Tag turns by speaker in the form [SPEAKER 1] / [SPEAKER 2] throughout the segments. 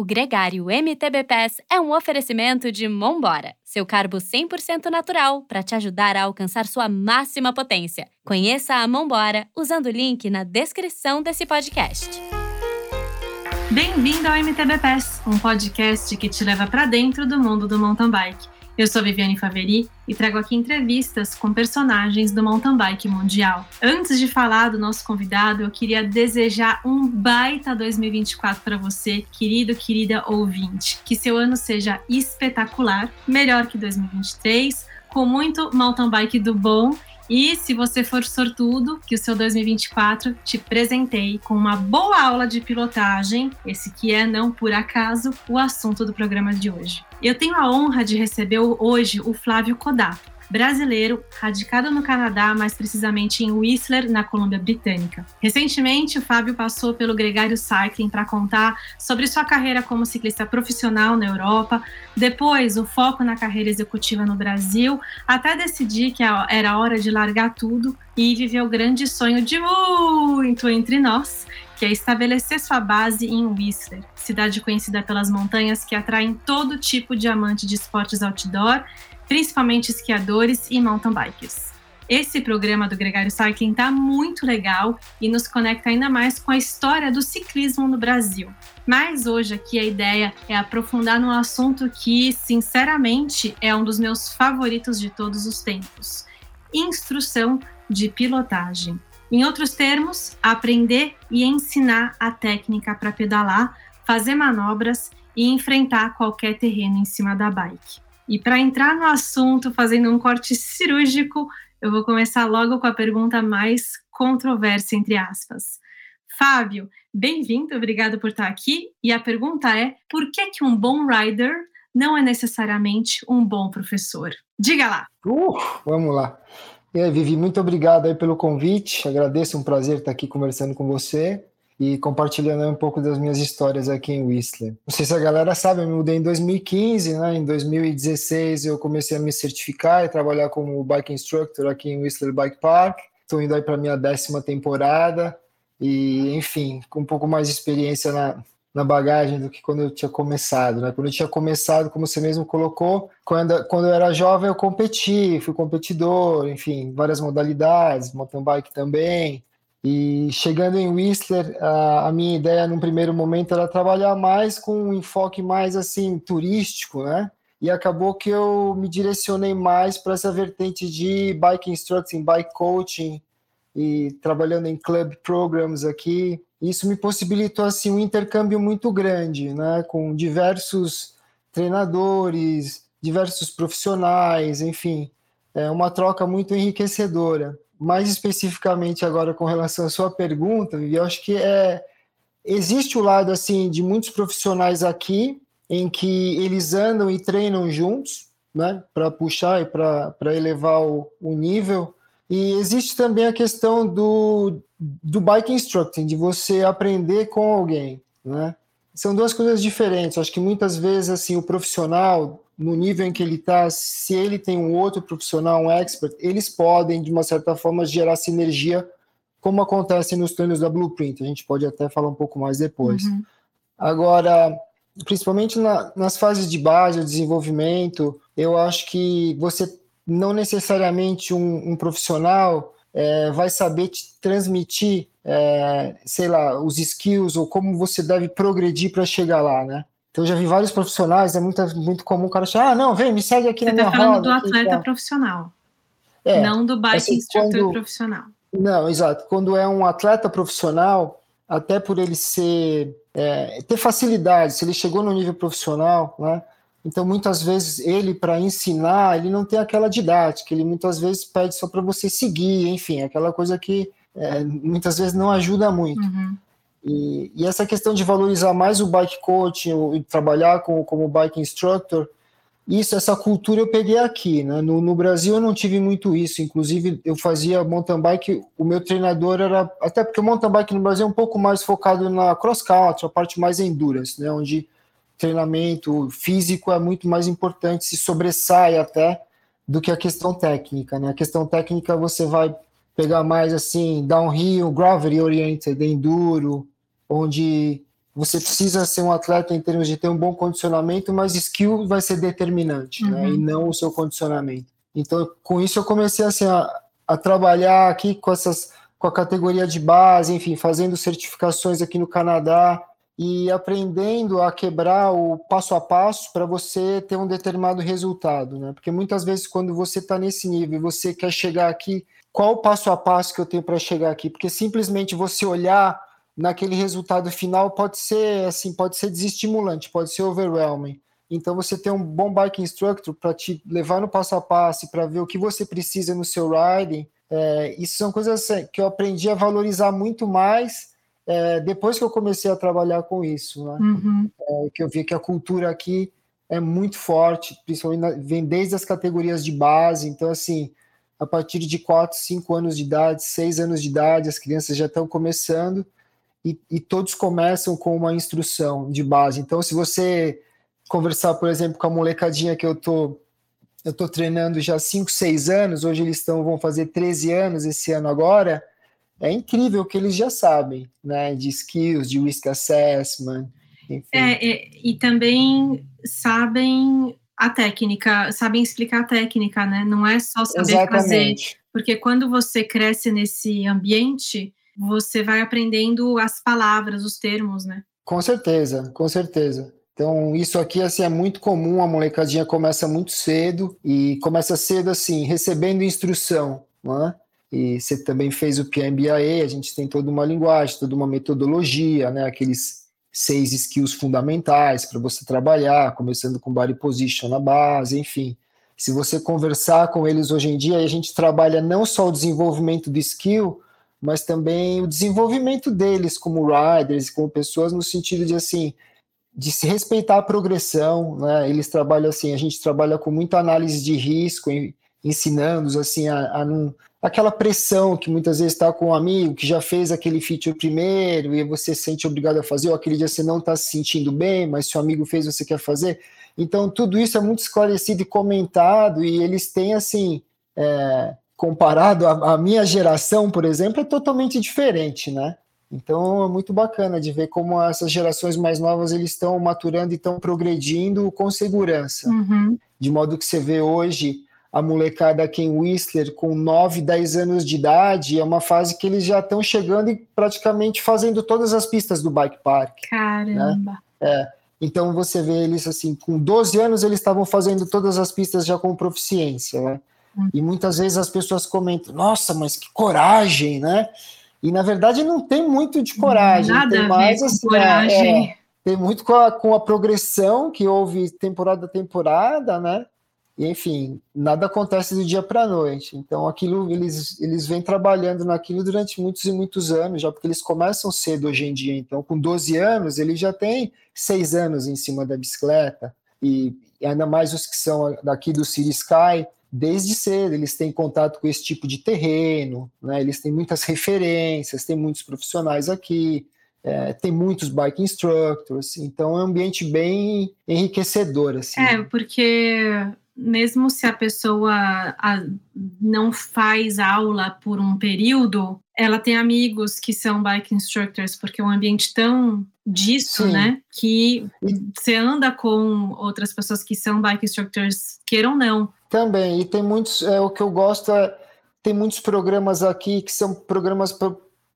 [SPEAKER 1] O Gregário MTB Pass é um oferecimento de Mombora, seu carbo 100% natural para te ajudar a alcançar sua máxima potência. Conheça a Mombora usando o link na descrição desse podcast.
[SPEAKER 2] Bem-vindo ao MTB Pass, um podcast que te leva para dentro do mundo do mountain bike. Eu sou Viviane Faveri e trago aqui entrevistas com personagens do mountain bike mundial. Antes de falar do nosso convidado, eu queria desejar um baita 2024 para você, querido, querida ouvinte. Que seu ano seja espetacular, melhor que 2023, com muito mountain bike do bom e se você for sortudo, que o seu 2024 te presentei com uma boa aula de pilotagem, esse que é, não por acaso, o assunto do programa de hoje. Eu tenho a honra de receber hoje o Flávio Kodato brasileiro, radicado no Canadá, mais precisamente em Whistler, na Colômbia Britânica. Recentemente, o Fábio passou pelo Gregário Cycling para contar sobre sua carreira como ciclista profissional na Europa, depois o foco na carreira executiva no Brasil, até decidir que era hora de largar tudo e viver o grande sonho de muito entre nós, que é estabelecer sua base em Whistler, cidade conhecida pelas montanhas que atraem todo tipo de amante de esportes outdoor principalmente esquiadores e mountain bikers. Esse programa do Gregário Cycling está muito legal e nos conecta ainda mais com a história do ciclismo no Brasil. Mas hoje aqui a ideia é aprofundar num assunto que, sinceramente, é um dos meus favoritos de todos os tempos: instrução de pilotagem. Em outros termos, aprender e ensinar a técnica para pedalar, fazer manobras e enfrentar qualquer terreno em cima da bike. E para entrar no assunto, fazendo um corte cirúrgico, eu vou começar logo com a pergunta mais controversa, entre aspas. Fábio, bem-vindo, obrigado por estar aqui. E a pergunta é: por que, que um bom rider não é necessariamente um bom professor? Diga lá.
[SPEAKER 3] Uh, vamos lá. E aí, Vivi, muito obrigado aí pelo convite. Agradeço, um prazer estar aqui conversando com você e compartilhando um pouco das minhas histórias aqui em Whistler. Não sei se a galera sabe, eu me mudei em 2015, né? Em 2016 eu comecei a me certificar e trabalhar como bike instructor aqui em Whistler Bike Park. Estou indo aí para minha décima temporada e, enfim, com um pouco mais de experiência na, na bagagem do que quando eu tinha começado, né? Quando eu tinha começado, como você mesmo colocou, quando, quando eu era jovem eu competi, fui competidor, enfim, várias modalidades, mountain bike também, e chegando em Whistler, a, minha ideia num primeiro momento era trabalhar mais com um enfoque mais assim turístico, né? E acabou que eu me direcionei mais para essa vertente de bike instructing, bike coaching e trabalhando em club programs aqui. Isso me possibilitou assim um intercâmbio muito grande, né? Com diversos treinadores, diversos profissionais, enfim, é uma troca muito enriquecedora mais especificamente agora com relação à sua pergunta, eu acho que é existe o lado assim de muitos profissionais aqui em que eles andam e treinam juntos, né, para puxar e para elevar o, o, nível. E existe também a questão do, do bike instructing, de você aprender com alguém, né? São duas coisas diferentes. Acho que muitas vezes assim o profissional no nível em que ele está, se ele tem um outro profissional, um expert, eles podem, de uma certa forma, gerar sinergia, como acontece nos treinos da Blueprint. A gente pode até falar um pouco mais depois. Uhum. Agora, principalmente na, nas fases de base, desenvolvimento, eu acho que você não necessariamente um, um profissional é, vai saber te transmitir, é, sei lá, os skills ou como você deve progredir para chegar lá, né? Então, eu já vi vários profissionais, é muito, muito comum o cara achar, ah, não, vem, me segue aqui
[SPEAKER 2] Você
[SPEAKER 3] na minha
[SPEAKER 2] roda. Você está falando do atleta profissional, é, não do bike assim, instructor quando, profissional.
[SPEAKER 3] Não, exato. Quando é um atleta profissional, até por ele ser, é, ter facilidade, se ele chegou no nível profissional, né, então muitas vezes ele, para ensinar, ele não tem aquela didática, ele muitas vezes pede só para você seguir, enfim, aquela coisa que é, muitas vezes não ajuda muito. Uhum. E, e, essa questão de valorizar mais o bike coach e trabalhar com, como bike instructor, isso, essa cultura eu peguei aqui, né? No, no, Brasil eu não tive muito isso, inclusive eu fazia mountain bike, o meu treinador era, até porque o mountain bike no Brasil é um pouco mais focado na cross country, a parte mais endurance, né? Onde treinamento físico é muito mais importante, se sobressai até do que a questão técnica, né? A questão técnica você vai pegar mais assim downhill, gravity oriented, enduro, onde você precisa ser um atleta em termos de ter um bom condicionamento, mas skill vai ser determinante, uhum. né? E não o seu condicionamento. Então, com isso eu comecei assim a, a trabalhar aqui com essas com a categoria de base, enfim, fazendo certificações aqui no Canadá e aprendendo a quebrar o passo a passo para você ter um determinado resultado, né? Porque muitas vezes quando você está nesse nível e você quer chegar aqui, qual o passo a passo que eu tenho para chegar aqui? Porque simplesmente você olhar naquele resultado final pode ser assim, pode ser desestimulante, pode ser overwhelming. Então você ter um bom bike instructor para te levar no passo a passo, para ver o que você precisa no seu riding, é, isso são coisas assim, que eu aprendi a valorizar muito mais é, depois que eu comecei a trabalhar com isso, né? Uhum. É, que eu vi que a cultura aqui é muito forte, principalmente na, vem desde as categorias de base, então assim, a partir de 4, 5 anos de idade, 6 anos de idade, as crianças já estão começando e, e todos começam com uma instrução de base. Então, se você conversar, por exemplo, com a molecadinha que eu tô eu estou treinando já 5, 6 anos, hoje eles estão, vão fazer 13 anos esse ano agora, é incrível que eles já sabem, né, de skills, de risk assessment, enfim.
[SPEAKER 2] É, e, e também sabem a técnica, sabem explicar a técnica, né, não é só saber Exatamente. fazer, porque quando você cresce nesse ambiente, você vai aprendendo as palavras, os termos, né.
[SPEAKER 3] Com certeza, com certeza. Então, isso aqui assim, é muito comum, a molecadinha começa muito cedo e começa cedo assim, recebendo instrução, né? E você também fez o PMBA, a gente tem toda uma linguagem, toda uma metodologia, né? Aqueles seis skills fundamentais para você trabalhar, começando com body position na base, enfim. Se você conversar com eles hoje em dia, a gente trabalha não só o desenvolvimento do skill, mas também o desenvolvimento deles como riders, como pessoas, no sentido de assim, de se respeitar a progressão, né? Eles trabalham assim, a gente trabalha com muita análise de risco, ensinando-os assim a, a não aquela pressão que muitas vezes está com um amigo que já fez aquele feature primeiro e você se sente obrigado a fazer, ou aquele dia você não está se sentindo bem, mas seu amigo fez, você quer fazer. Então, tudo isso é muito esclarecido e comentado, e eles têm, assim, é, comparado à minha geração, por exemplo, é totalmente diferente, né? Então é muito bacana de ver como essas gerações mais novas eles estão maturando e estão progredindo com segurança. Uhum. De modo que você vê hoje a molecada em Whistler com 9, 10 anos de idade, é uma fase que eles já estão chegando e praticamente fazendo todas as pistas do bike park.
[SPEAKER 2] Né? Caramba!
[SPEAKER 3] Né? É. Então você vê eles assim, com 12 anos eles estavam fazendo todas as pistas já com proficiência, né? Uhum. E muitas vezes as pessoas comentam: "Nossa, mas que coragem, né?" E na verdade não tem muito de coragem,
[SPEAKER 2] Nada
[SPEAKER 3] tem
[SPEAKER 2] mais assim, coragem.
[SPEAKER 3] É, tem muito com a, com a progressão que houve temporada a temporada, né? E, enfim, nada acontece do dia para a noite. Então, aquilo eles, eles vêm trabalhando naquilo durante muitos e muitos anos, já porque eles começam cedo hoje em dia. Então, com 12 anos, eles já têm seis anos em cima da bicicleta, e ainda mais os que são daqui do City Sky, desde cedo, eles têm contato com esse tipo de terreno, né? eles têm muitas referências, tem muitos profissionais aqui, é, tem muitos bike instructors, então é um ambiente bem enriquecedor. Assim.
[SPEAKER 2] É, porque mesmo se a pessoa a, não faz aula por um período, ela tem amigos que são bike instructors, porque é um ambiente tão disso, Sim. né? Que você anda com outras pessoas que são bike instructors, queiram ou não.
[SPEAKER 3] Também, e tem muitos, é, o que eu gosto é, tem muitos programas aqui que são programas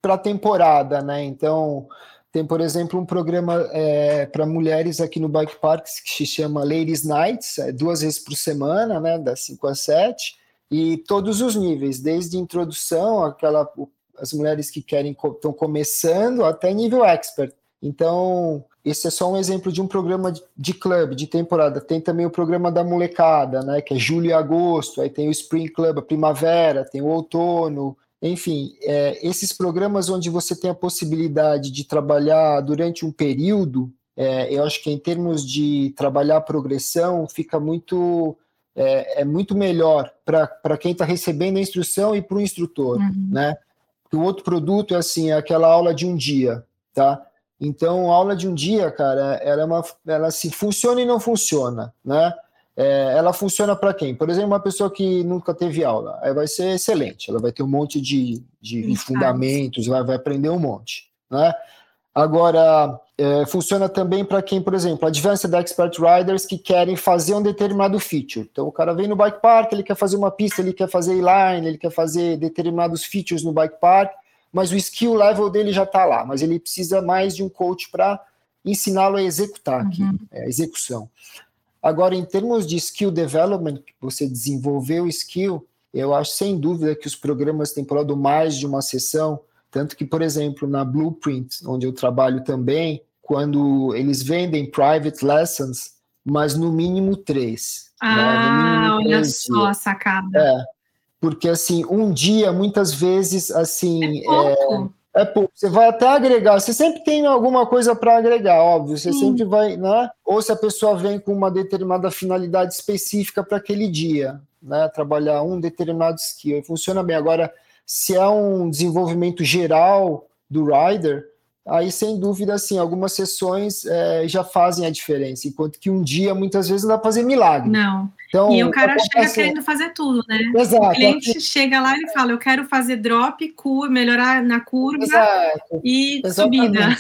[SPEAKER 3] para temporada, né? Então, tem, por exemplo, um programa é, para mulheres aqui no Bike Park que se chama Ladies Nights, é, duas vezes por semana, né? Das 5 às 7, e todos os níveis, desde introdução, aquela as mulheres que querem estão começando até nível expert. Então, esse é só um exemplo de um programa de clube, de temporada. Tem também o programa da molecada, né, que é julho e agosto, aí tem o Spring Club, a primavera, tem o outono, enfim, é, esses programas onde você tem a possibilidade de trabalhar durante um período, é, eu acho que em termos de trabalhar a progressão, fica muito é, é muito melhor para quem está recebendo a instrução e para o instrutor, uhum. né? O outro produto é assim, é aquela aula de um dia, tá? Então, a aula de um dia, cara, ela é uma, ela se funciona e não funciona, né? É, ela funciona para quem? Por exemplo, uma pessoa que nunca teve aula, aí vai ser excelente, ela vai ter um monte de, de fundamentos, vai, vai aprender um monte, né? Agora, é, funciona também para quem, por exemplo, Advanced Expert Riders que querem fazer um determinado feature. Então, o cara vem no bike park, ele quer fazer uma pista, ele quer fazer line, ele quer fazer determinados features no bike park, mas o skill level dele já está lá, mas ele precisa mais de um coach para ensiná-lo a executar aqui, uhum. é, a execução. Agora, em termos de skill development, você desenvolver o skill, eu acho sem dúvida que os programas têm pulado mais de uma sessão, tanto que, por exemplo, na Blueprint, onde eu trabalho também, quando eles vendem private lessons, mas no mínimo três.
[SPEAKER 2] Ah, né? mínimo olha três só a sacada.
[SPEAKER 3] É, porque assim, um dia, muitas vezes, assim. É pouco. É, é pouco. Você vai até agregar. Você sempre tem alguma coisa para agregar, óbvio. Você Sim. sempre vai, né? Ou se a pessoa vem com uma determinada finalidade específica para aquele dia, né? Trabalhar um determinado skill. Funciona bem. Agora, se é um desenvolvimento geral do rider, aí sem dúvida, assim, algumas sessões é, já fazem a diferença, enquanto que um dia, muitas vezes, não dá para fazer milagre.
[SPEAKER 2] Não. Então, e o cara chega querendo fazer tudo, né?
[SPEAKER 3] Exato.
[SPEAKER 2] O cliente chega lá e fala, eu quero fazer drop, curva, melhorar na curva Exato. e Exatamente. subida.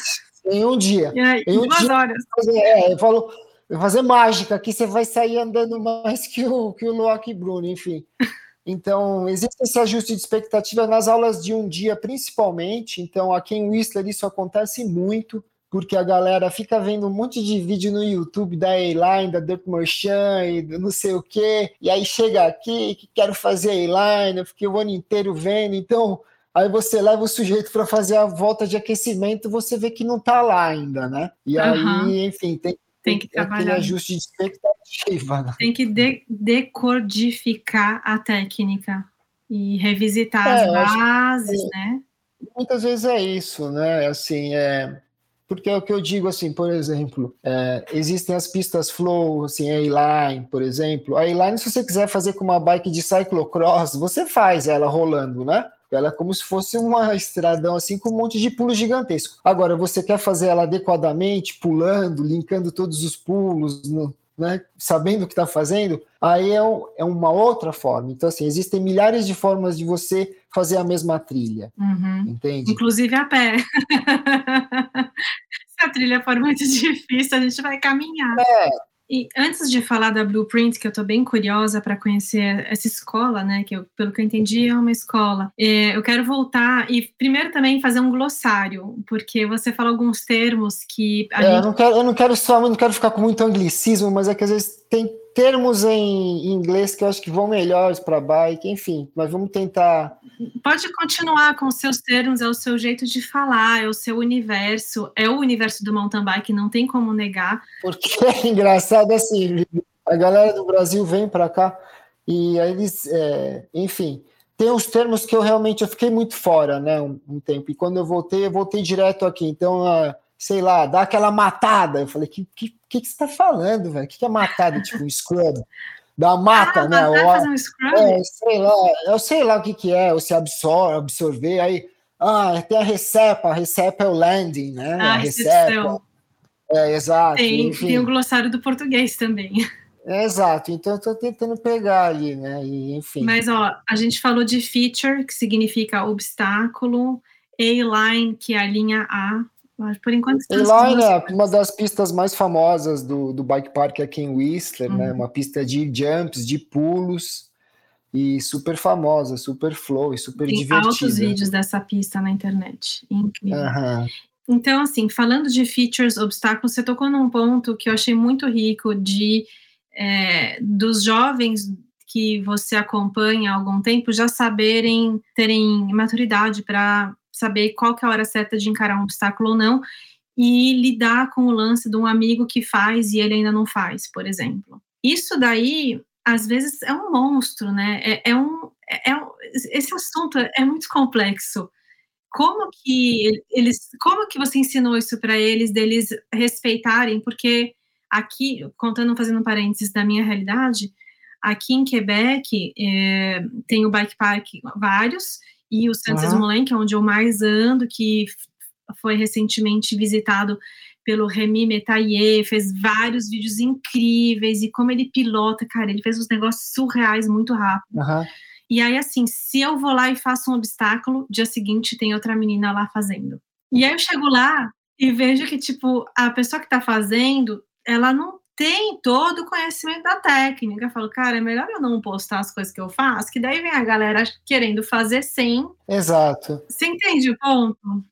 [SPEAKER 3] Em um dia.
[SPEAKER 2] em um duas dia,
[SPEAKER 3] horas. É, eu falo, fazer mágica, aqui você vai sair andando mais que o, que o Loki Bruno, enfim. Então, existe esse ajuste de expectativa nas aulas de um dia, principalmente. Então, aqui em Whistler isso acontece muito, porque a galera fica vendo um monte de vídeo no YouTube da A-Line, da Dirt Merchant e não sei o quê. E aí chega aqui que quero fazer A-Line, eu fiquei o ano inteiro vendo. Então, aí você leva o sujeito para fazer a volta de aquecimento, você vê que não está lá ainda, né? E uhum. aí, enfim, tem
[SPEAKER 2] tem que trabalhar.
[SPEAKER 3] Aquele ajuste de expectativa. Né?
[SPEAKER 2] Tem que de decodificar a técnica e revisitar é, as bases, que, né?
[SPEAKER 3] Muitas vezes é isso, né? Assim, é, porque é o que eu digo assim, por exemplo, é, existem as pistas flow, assim, a A-Line, por exemplo. A A-Line, se você quiser fazer com uma bike de cyclocross, você faz ela rolando, né? Ela é como se fosse uma estradão assim com um monte de pulos gigantesco. Agora, você quer fazer ela adequadamente, pulando, linkando todos os pulos, no, né, sabendo o que está fazendo, aí é, um, é, uma outra forma. Então, assim, existem milhares de formas de você fazer a mesma trilha. Uhum. Entende?
[SPEAKER 2] Inclusive a pé. Se a trilha for muito difícil, a gente vai caminhar.
[SPEAKER 3] É,
[SPEAKER 2] e antes de falar da Blueprint, que eu estou bem curiosa para conhecer essa escola, né? Que eu, pelo que eu entendi é uma escola. É, eu quero voltar e primeiro também fazer um glossário, porque você fala alguns termos que.
[SPEAKER 3] É, gente... eu, não quero, eu não quero só, não quero ficar com muito anglicismo, mas é que às vezes tem termos em inglês que eu acho que vão melhores para bike, enfim, mas vamos tentar.
[SPEAKER 2] Pode continuar com os seus termos, é o seu jeito de falar, é o seu universo, é o universo do mountain bike, não tem como negar.
[SPEAKER 3] Porque é engraçado assim, a galera do Brasil vem para cá e aí eles, é, enfim, tem uns termos que eu realmente eu fiquei muito fora, né, um, um tempo. E quando eu voltei, eu voltei direto aqui. Então, uh, sei lá, dá aquela matada. Eu falei, que que, que, que você tá falando, velho? O que, que é matada? tipo, um scrub? Da mata, ah, né?
[SPEAKER 2] Ou, fazer um scrub? É,
[SPEAKER 3] sei lá, eu sei lá o que, que é, ou se absorve, absorver, aí. Ah, tem a recepa, a recepa é o landing, né?
[SPEAKER 2] Ah,
[SPEAKER 3] a recepa. É, exato.
[SPEAKER 2] Tem, tem o glossário do português também.
[SPEAKER 3] É, exato, então eu tô tentando pegar ali, né? E, enfim.
[SPEAKER 2] Mas ó, a gente falou de feature, que significa obstáculo, A-line, que é a linha A, por enquanto.
[SPEAKER 3] Inline é uma das pistas mais famosas do, do bike park aqui em Whistler, né? uhum. né? Uma pista de jumps, de pulos e super famosa, super flow e super Tem divertida.
[SPEAKER 2] Tem altos vídeos dessa pista na internet, incrível. Uhum. Então, assim, falando de features, obstáculos, você tocou num ponto que eu achei muito rico de é, dos jovens que você acompanha há algum tempo já saberem, terem maturidade para saber qual que é a hora certa de encarar um obstáculo ou não, e lidar com o lance de um amigo que faz e ele ainda não faz, por exemplo. Isso daí, às vezes, é um monstro, né? É, é um, é, é, esse assunto é muito complexo. Como que eles, como que você ensinou isso para eles, deles respeitarem? Porque aqui, contando, fazendo um parênteses da minha realidade, aqui em Quebec é, tem o bike park vários e o Santos que é onde eu mais ando, que foi recentemente visitado pelo Remy Metayer, fez vários vídeos incríveis, e como ele pilota, cara, ele fez uns negócios surreais muito rápido.
[SPEAKER 3] Uhum.
[SPEAKER 2] E aí, assim, se eu vou lá e faço um obstáculo, dia seguinte tem outra menina lá fazendo. E aí eu chego lá, E vejo que, tipo, a pessoa que está fazendo, ela não tem todo o conhecimento da técnica. Eu falo, cara, é melhor eu não postar as coisas que eu faço, que daí vem a galera querendo fazer sem.
[SPEAKER 3] Exato.
[SPEAKER 2] Você entende o ponto?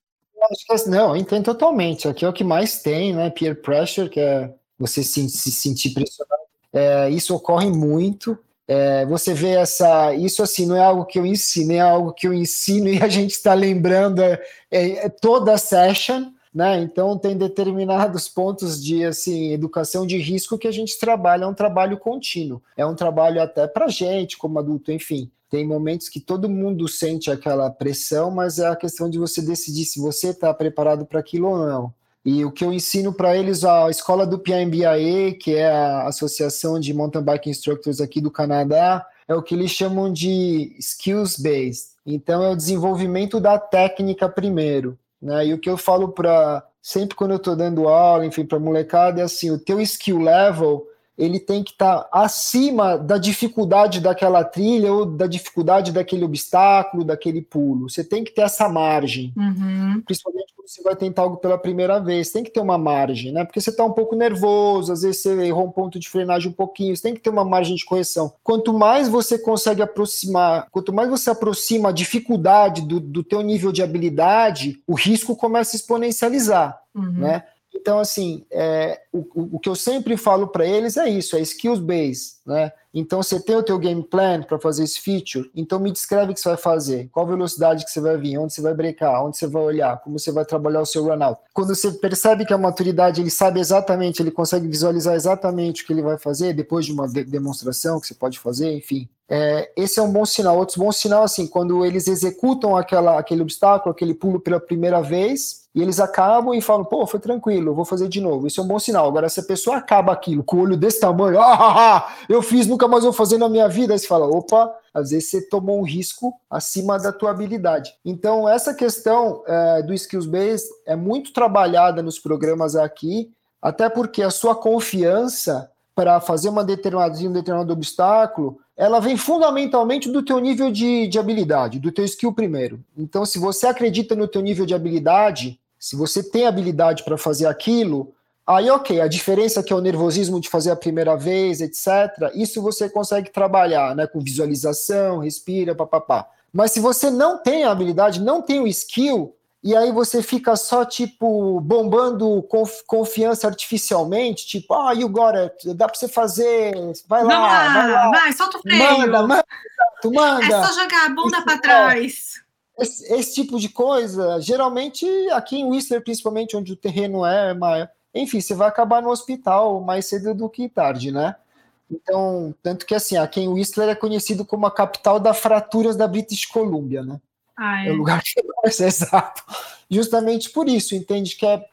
[SPEAKER 3] Não, entendo totalmente. Aqui é o que mais tem, né? Peer pressure, que é você se, se sentir pressionado. É, isso ocorre muito. É, você vê essa. Isso assim, não é algo que eu ensino, é algo que eu ensino e a gente está lembrando é, é, toda a session né? Então tem determinados pontos de assim educação de risco que a gente trabalha, é um trabalho contínuo, é um trabalho até para gente como adulto, enfim. Tem momentos que todo mundo sente aquela pressão, mas é a questão de você decidir se você está preparado para aquilo ou não. E o que eu ensino para eles, a escola do PMBAE, que é a Associação de Mountain Bike Instructors aqui do Canadá, é o que eles chamam de skills based. Então é o desenvolvimento da técnica primeiro. Né? E o que eu falo para sempre quando eu estou dando aula, enfim, para molecada, é assim, o teu skill level ele tem que estar tá acima da dificuldade daquela trilha ou da dificuldade daquele obstáculo, daquele pulo. Você tem que ter essa margem,
[SPEAKER 2] uhum.
[SPEAKER 3] principalmente quando você vai tentar algo pela primeira vez. Tem que ter uma margem, né? Porque você está um pouco nervoso, às vezes você errou um ponto de frenagem um pouquinho. Você tem que ter uma margem de correção. Quanto mais você consegue aproximar, quanto mais você aproxima a dificuldade do, do teu nível de habilidade, o risco começa a exponencializar. Uhum. Né? Então, assim, é, o, o que eu sempre falo para eles é isso, é skills based, né? Então, você tem o teu game plan para fazer esse feature, então me descreve o que você vai fazer, qual velocidade que você vai vir, onde você vai brecar, onde você vai olhar, como você vai trabalhar o seu runout. Quando você percebe que a maturidade, ele sabe exatamente, ele consegue visualizar exatamente o que ele vai fazer depois de uma de demonstração que você pode fazer, enfim. É, esse é um bom sinal. Outro bom sinal, assim, quando eles executam aquela, aquele obstáculo, aquele pulo pela primeira vez, e eles acabam e falam, pô, foi tranquilo, vou fazer de novo. Isso é um bom sinal. Agora, se a pessoa acaba aquilo com o olho desse tamanho, ah, ah, ah, eu fiz, nunca mais vou fazer na minha vida, aí você fala, opa, às vezes você tomou um risco acima da tua habilidade. Então, essa questão é, do skills based é muito trabalhada nos programas aqui, até porque a sua confiança para fazer uma determinada, um determinado obstáculo, ela vem fundamentalmente do teu nível de, de habilidade, do teu skill primeiro. Então, se você acredita no teu nível de habilidade, se você tem habilidade para fazer aquilo, aí ok, a diferença é que é o nervosismo de fazer a primeira vez, etc., isso você consegue trabalhar, né, com visualização, respira, papapá. Mas se você não tem a habilidade, não tem o skill, e aí você fica só, tipo, bombando conf confiança artificialmente, tipo, ah, you got it, dá pra você fazer, vai lá,
[SPEAKER 2] vai,
[SPEAKER 3] lá,
[SPEAKER 2] vai, solta o freio.
[SPEAKER 3] Manda, manda, manda. É
[SPEAKER 2] só jogar a bunda para trás
[SPEAKER 3] esse, esse, tipo de coisa, geralmente aqui em Whistler, principalmente onde o terreno é maior, enfim, você vai acabar no hospital mais cedo do que tarde, né? Então, tanto que assim, aqui em Whistler é conhecido como a capital das fraturas da British Columbia, né?
[SPEAKER 2] Ah, é.
[SPEAKER 3] é o lugar que mais é exato. Justamente por isso, entende que é,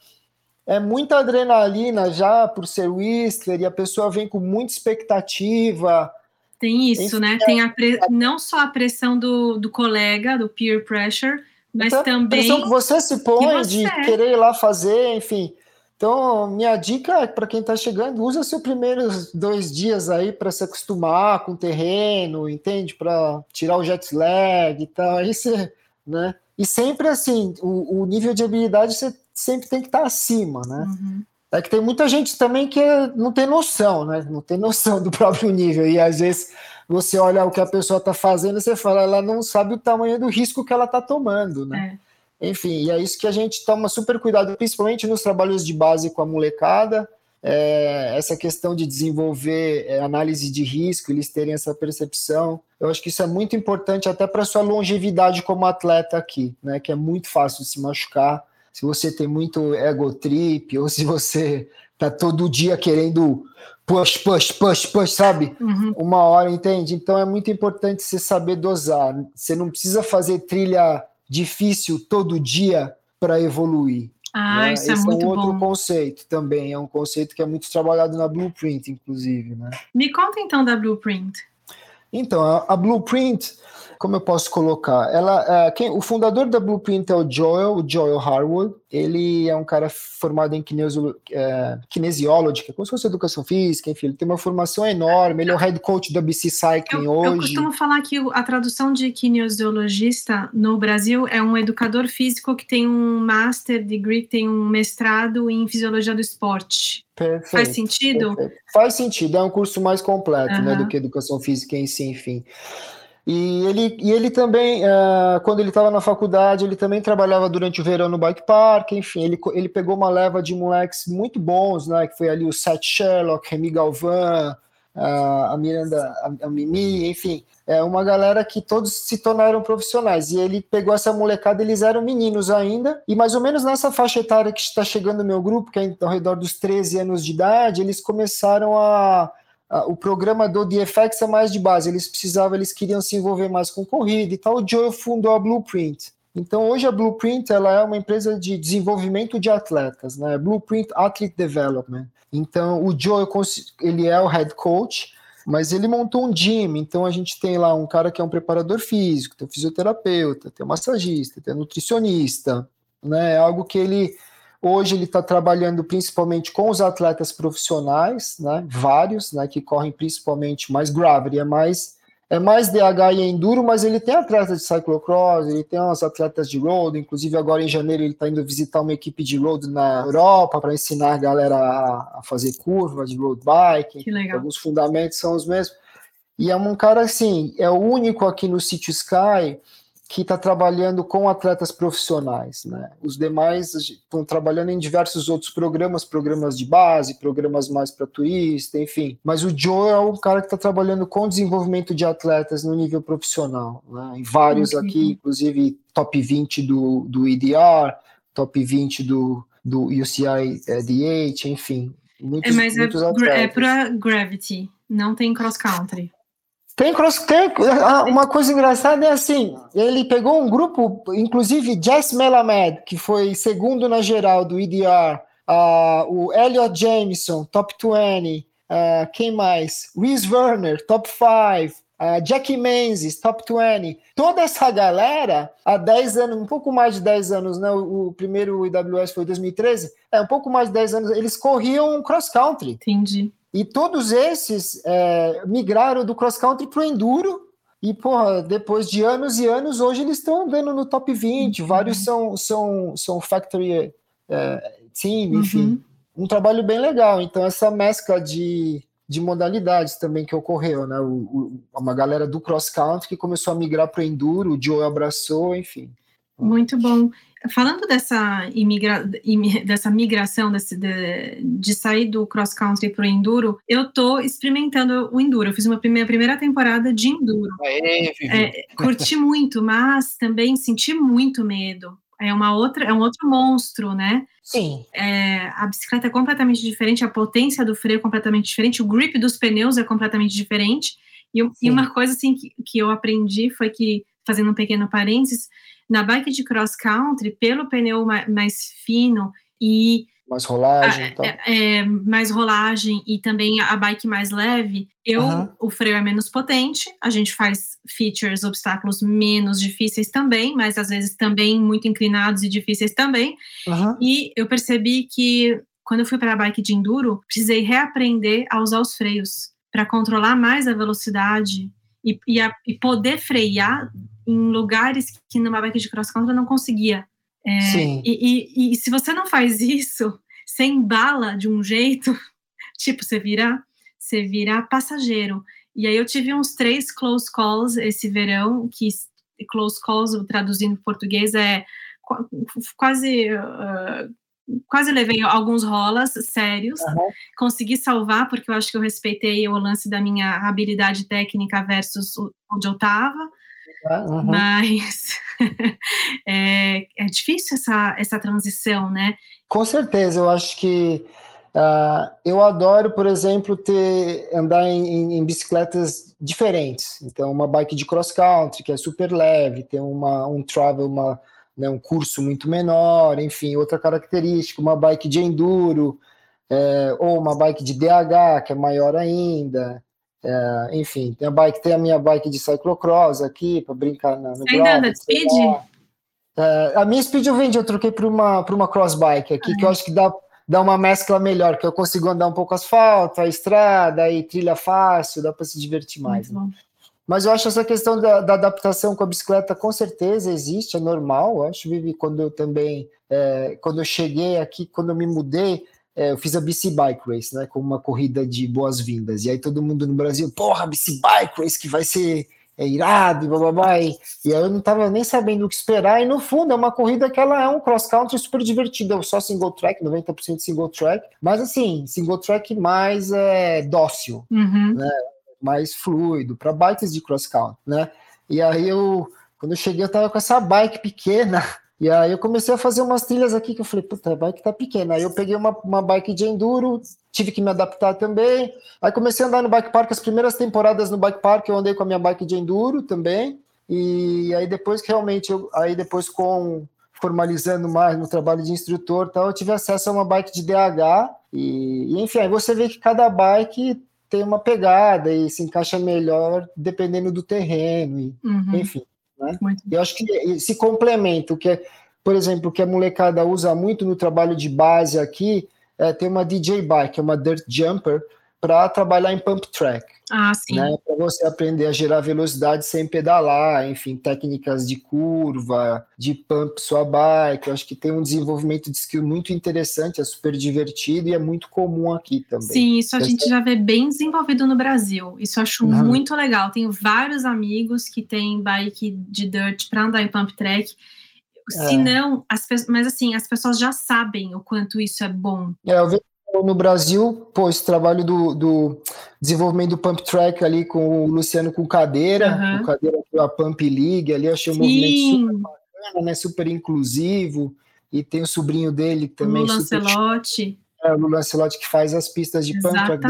[SPEAKER 3] é muita adrenalina já por ser Whistler e a pessoa vem com muita expectativa,
[SPEAKER 2] tem isso, né? Tem a pre... não só a pressão do, do colega, do peer pressure, mas então, também. A pressão
[SPEAKER 3] que você se põe você... de é. querer ir lá fazer, enfim. Então, minha dica para quem está chegando, usa seus primeiros dois dias aí para se acostumar com o terreno, entende? Para tirar o jet lag e tal. Aí você, né? E sempre assim, o, o nível de habilidade você sempre tem que estar tá acima, né? Uhum. É que tem muita gente também que não tem noção, né? Não tem noção do próprio nível. E às vezes você olha o que a pessoa está fazendo e você fala, ela não sabe o tamanho do risco que ela está tomando, né? É. Enfim, e é isso que a gente toma super cuidado, principalmente nos trabalhos de base com a molecada. É, essa questão de desenvolver é, análise de risco, eles terem essa percepção. Eu acho que isso é muito importante até para sua longevidade como atleta aqui, né? Que é muito fácil se machucar se você tem muito ego trip, ou se você tá todo dia querendo push, push, push, push, sabe?
[SPEAKER 2] Uhum.
[SPEAKER 3] Uma hora, entende? Então é muito importante você saber dosar. Você não precisa fazer trilha difícil todo dia para evoluir.
[SPEAKER 2] Ah,
[SPEAKER 3] né?
[SPEAKER 2] isso
[SPEAKER 3] é
[SPEAKER 2] Esse
[SPEAKER 3] muito
[SPEAKER 2] é
[SPEAKER 3] um outro
[SPEAKER 2] bom.
[SPEAKER 3] conceito também. É um conceito que é muito trabalhado na Blueprint, inclusive. Né?
[SPEAKER 2] Me conta então da Blueprint.
[SPEAKER 3] Então, a, a Blueprint como eu posso colocar? Ela, é, quem, o fundador da Blueprint é o Joel, o Joel Harwood. ele é um cara formado em kinesio, é, kinesiology, que é como se fosse educação física, enfim, ele tem uma formação enorme, ele é o head coach da BC Cycling
[SPEAKER 2] eu,
[SPEAKER 3] hoje.
[SPEAKER 2] Eu costumo falar que a tradução de kinesiologista no Brasil é um educador físico que tem um master degree, tem um mestrado em fisiologia do esporte.
[SPEAKER 3] Perfeito,
[SPEAKER 2] Faz sentido?
[SPEAKER 3] Perfeito. Faz sentido, é um curso mais completo, uhum. né, do que educação física em si, enfim. E ele, e ele também, uh, quando ele estava na faculdade, ele também trabalhava durante o verão no bike park, enfim, ele, ele pegou uma leva de moleques muito bons, né, que foi ali o Seth Sherlock, Remy Galvan, uh, a Miranda, a, a, Mimi, enfim, é uma galera que todos se tornaram profissionais, e ele pegou essa molecada, eles eram meninos ainda, e mais ou menos nessa faixa etária que está chegando no meu grupo, que é ao redor dos 13 anos de idade, eles começaram a o programa do DFX é mais de base, eles precisavam, eles queriam se envolver mais com corrida e tal. O Joe fundou a Blueprint. Então hoje a Blueprint ela é uma empresa de desenvolvimento de atletas, né? Blueprint Athlete Development. Então o Joe ele é o head coach, mas ele montou um gym. Então a gente tem lá um cara que é um preparador físico, tem um fisioterapeuta, tem um massagista, tem um nutricionista, né? É algo que ele Hoje ele está trabalhando principalmente com os atletas profissionais, né, vários, né, que correm principalmente mais gravity, é mais é mais DH e enduro, mas ele tem atletas de cyclocross, ele tem uns atletas de road, inclusive agora em janeiro ele está indo visitar uma equipe de road na Europa para ensinar a galera a, a, fazer curva de road bike.
[SPEAKER 2] Que legal.
[SPEAKER 3] Alguns fundamentos são os mesmos. E é um cara assim, é o único aqui no City Sky que está trabalhando com atletas profissionais. Né? Os demais estão trabalhando em diversos outros programas, programas de base, programas mais para turista, enfim. Mas o Joe é o cara que está trabalhando com desenvolvimento de atletas no nível profissional. Né? Em vários okay. aqui, inclusive top 20 do, do EDR, top 20 do, do UCI DH, enfim. Muitos,
[SPEAKER 2] é, mas
[SPEAKER 3] muitos
[SPEAKER 2] é, é para Gravity, não tem cross country.
[SPEAKER 3] Tem cross tem, uma coisa engraçada é assim, ele pegou um grupo, inclusive Jess Melamed, que foi segundo na geral do EDR, uh, o Elliot Jameson, top 20, uh, quem mais? Reese Werner, top 5, uh, Jackie Menzies, top 20. Toda essa galera, há 10 anos, um pouco mais de 10 anos, né? O, o primeiro IWS foi 2013, é um pouco mais de 10 anos, eles corriam cross country.
[SPEAKER 2] Entendi.
[SPEAKER 3] E todos esses é, migraram do cross-country para o enduro. E, porra, depois de anos e anos, hoje eles estão andando no top 20. Uhum. Vários são, são, são factory é, team, enfim. Uhum. Um trabalho bem legal. Então, essa mescla de, de modalidades também que ocorreu, né? O, o, uma galera do cross-country que começou a migrar para o enduro, o Joe abraçou, enfim.
[SPEAKER 2] Muito bom. Falando dessa, imigra, dessa migração desse, de, de sair do cross country para o enduro, eu estou experimentando o enduro. Eu fiz uma primeira, primeira temporada de enduro.
[SPEAKER 3] Aê,
[SPEAKER 2] é, curti muito, mas também senti muito medo. É uma outra, é um outro monstro, né?
[SPEAKER 3] Sim.
[SPEAKER 2] É, a bicicleta é completamente diferente, a potência do freio é completamente diferente, o grip dos pneus é completamente diferente. E, e uma coisa assim que, que eu aprendi foi que, fazendo um pequeno parênteses, na bike de cross country, pelo pneu mais fino e
[SPEAKER 3] mais rolagem,
[SPEAKER 2] a, é, é, mais rolagem e também a bike mais leve, eu uhum. o freio é menos potente, a gente faz features, obstáculos menos difíceis também, mas às vezes também muito inclinados e difíceis também. Uhum. E eu percebi que quando eu fui para a bike de enduro, precisei reaprender a usar os freios para controlar mais a velocidade e, e, a, e poder frear em lugares que numa bike de cross country eu não conseguia. É, Sim. E, e, e, se você não faz isso, você embala de um jeito, tipo, você vira, você vira passageiro. E aí eu tive uns três close calls esse verão, que close calls, traduzindo em português, é quase uh, quase levei alguns rolas sérios, uhum. consegui salvar, porque eu acho que eu respeitei o lance da minha habilidade técnica versus onde eu estava. Uhum. Mas é, é, difícil essa, essa transição, né?
[SPEAKER 3] Com certeza, eu acho que uh, eu adoro, por exemplo, ter andar em, em, bicicletas diferentes. Então, uma bike de cross country que é super leve, tem uma, um travel, uma, né, um curso muito menor, enfim, outra característica, uma bike de enduro, é, ou uma bike de DH que é maior ainda. É, enfim, tem a bike, tem a minha bike de cyclocross aqui para brincar na, no
[SPEAKER 2] Você ainda anda speed?
[SPEAKER 3] É, a minha Speed eu vendi, eu troquei por uma, por uma crossbike aqui, que eu acho que dá, dá uma mescla melhor, que eu consigo andar um pouco asfalto, a estrada, aí trilha fácil, dá para se divertir mais. Né? Mas eu acho essa questão da, da, adaptação com a bicicleta com certeza existe, é normal. Eu acho, Vivi, quando eu também, é, quando eu cheguei aqui, quando eu me mudei, é, eu fiz a BC Bike Race, né, como uma corrida de boas-vindas. E aí todo mundo no Brasil, porra, BC Bike Race que vai ser é, irado, blá, blá, blá. E, e aí eu não tava nem sabendo o que esperar. E no fundo é uma corrida que ela é um cross-country super divertida, só single track, 90% single track. Mas assim, single track mais é, dócil, uhum. né? mais fluido, para bikes de cross country, né? E aí eu, quando eu cheguei, eu tava com essa bike pequena, e aí eu comecei a fazer umas trilhas aqui que eu falei, puta, a bike tá pequena. Aí eu peguei uma, uma bike de enduro, tive que me adaptar também. Aí comecei a andar no bike park, as primeiras temporadas no bike park eu andei com a minha bike de enduro também. E aí depois que realmente, eu, aí depois com formalizando mais no trabalho de instrutor tal, eu tive acesso a uma bike de DH. E, e enfim, aí você vê que cada bike tem uma pegada e se encaixa melhor dependendo do terreno, e, uhum. enfim. Né? Eu acho que se complementa, o que é, por exemplo, o que a molecada usa muito no trabalho de base aqui, é, tem uma DJ bike, é uma dirt jumper, para trabalhar em pump track.
[SPEAKER 2] Ah, sim.
[SPEAKER 3] Né, para você aprender a gerar velocidade sem pedalar, enfim, técnicas de curva, de pump sua bike. Eu acho que tem um desenvolvimento de skill muito interessante, é super divertido e é muito comum aqui também.
[SPEAKER 2] Sim, isso a gente já vê bem desenvolvido no Brasil. Isso eu acho uhum. muito legal. Tenho vários amigos que têm bike de dirt para andar em pump track. É. Se não, as, mas assim, as pessoas já sabem o quanto isso é bom.
[SPEAKER 3] É, eu vejo no Brasil, pô, esse trabalho do, do, desenvolvimento do Pump Track ali com o Luciano com cadeira, uhum. com cadeira a Pump League ali, achei um Sim. movimento super bacana, né, super inclusivo, e tem o sobrinho dele também. O
[SPEAKER 2] Lancelotti.
[SPEAKER 3] É, o Lancelotti que faz as pistas de Pump Track,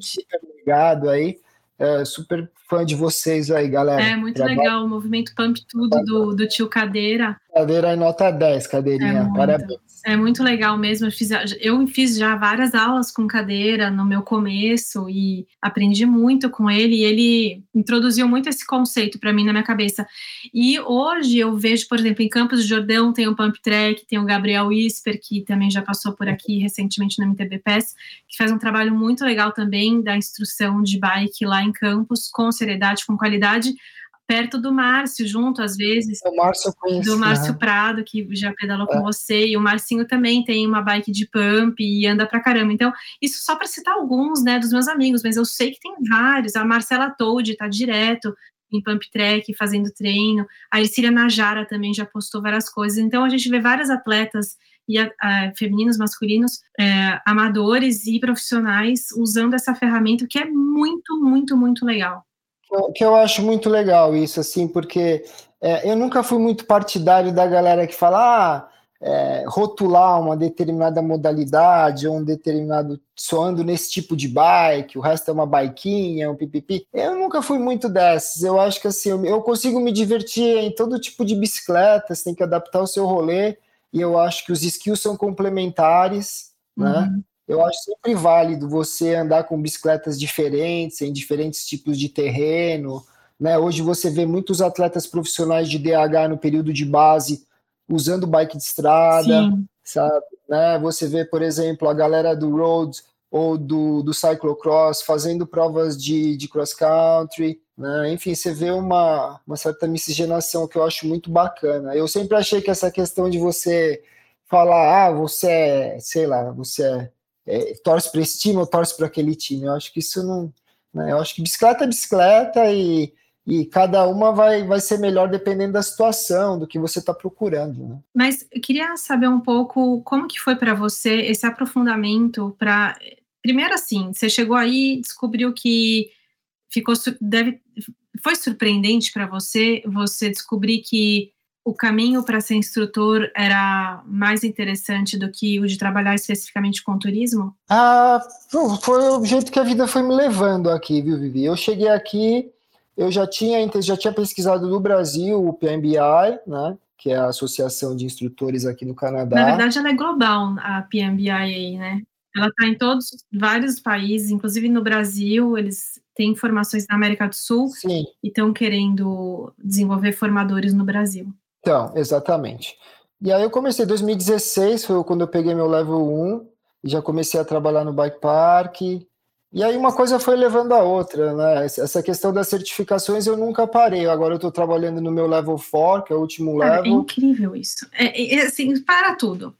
[SPEAKER 3] super ligado aí, é, super fã de vocês aí, galera.
[SPEAKER 2] É muito Trabalho. legal o movimento Pump Tudo do, do tio Cadeira.
[SPEAKER 3] Cadeira em nota 10, cadeirinha. É Parabéns.
[SPEAKER 2] É muito legal mesmo. Eu fiz, eu fiz já várias aulas com cadeira no meu começo e aprendi muito com ele. E ele introduziu muito esse conceito para mim na minha cabeça. E hoje eu vejo, por exemplo, em Campos de Jordão tem o Pump Track, tem o Gabriel Isper, que também já passou por aqui recentemente no MTB PES, que faz um trabalho muito legal também da instrução de bike lá em Campos, com seriedade, com qualidade perto do Márcio, junto às vezes.
[SPEAKER 3] O Márcio conhece,
[SPEAKER 2] Do Márcio né? Prado, que já pedalou é. com você, e o Marcinho também tem uma bike de pump e anda pra caramba. Então, isso só para citar alguns, né, dos meus amigos, mas eu sei que tem vários. A Marcela Toad tá direto em pump track, fazendo treino. A Ercília Najara também já postou várias coisas. Então, a gente vê vários atletas e a, a, femininos, masculinos, é, amadores e profissionais usando essa ferramenta, que é muito, muito, muito legal
[SPEAKER 3] que eu acho muito legal isso, assim, porque é, eu nunca fui muito partidário da galera que fala, ah, é, rotular uma determinada modalidade ou um determinado soando nesse tipo de bike, o resto é uma biquinha, um pipipi. Eu nunca fui muito dessas. Eu acho que assim, eu, eu consigo me divertir em todo tipo de bicicleta, você tem que adaptar o seu rolê, e eu acho que os skills são complementares, né? uhum. Eu acho sempre válido você andar com bicicletas diferentes, em diferentes tipos de terreno. Né? Hoje você vê muitos atletas profissionais de DH no período de base usando bike de estrada, Sim. sabe? Né? Você vê, por exemplo, a galera do road ou do, do cyclocross fazendo provas de, de cross country. Né? Enfim, você vê uma, uma certa miscigenação que eu acho muito bacana. Eu sempre achei que essa questão de você falar, ah, você é, sei lá, você é é, torce para esse time ou torce para aquele time. Eu acho que isso não. Né? Eu acho que bicicleta é bicicleta e, e cada uma vai, vai ser melhor dependendo da situação, do que você está procurando. Né?
[SPEAKER 2] Mas eu queria saber um pouco como que foi para você esse aprofundamento para. Primeiro assim, você chegou aí, descobriu que ficou deve foi surpreendente para você você descobrir que o caminho para ser instrutor era mais interessante do que o de trabalhar especificamente com turismo?
[SPEAKER 3] Ah, foi o jeito que a vida foi me levando aqui, viu, Vivi? Eu cheguei aqui, eu já tinha, já tinha pesquisado no Brasil o PMBI, né? Que é a Associação de Instrutores aqui no Canadá.
[SPEAKER 2] Na verdade, ela é global, a PMBIA, né? Ela está em todos, vários países, inclusive no Brasil, eles têm formações na América do Sul
[SPEAKER 3] Sim.
[SPEAKER 2] e estão querendo desenvolver formadores no Brasil.
[SPEAKER 3] Então, exatamente. E aí eu comecei, 2016 foi quando eu peguei meu level 1 e já comecei a trabalhar no bike park. E aí uma coisa foi levando a outra, né? Essa questão das certificações eu nunca parei. Agora eu estou trabalhando no meu level 4, que é o último Cara, é level.
[SPEAKER 2] É incrível isso. É, é, assim, para tudo.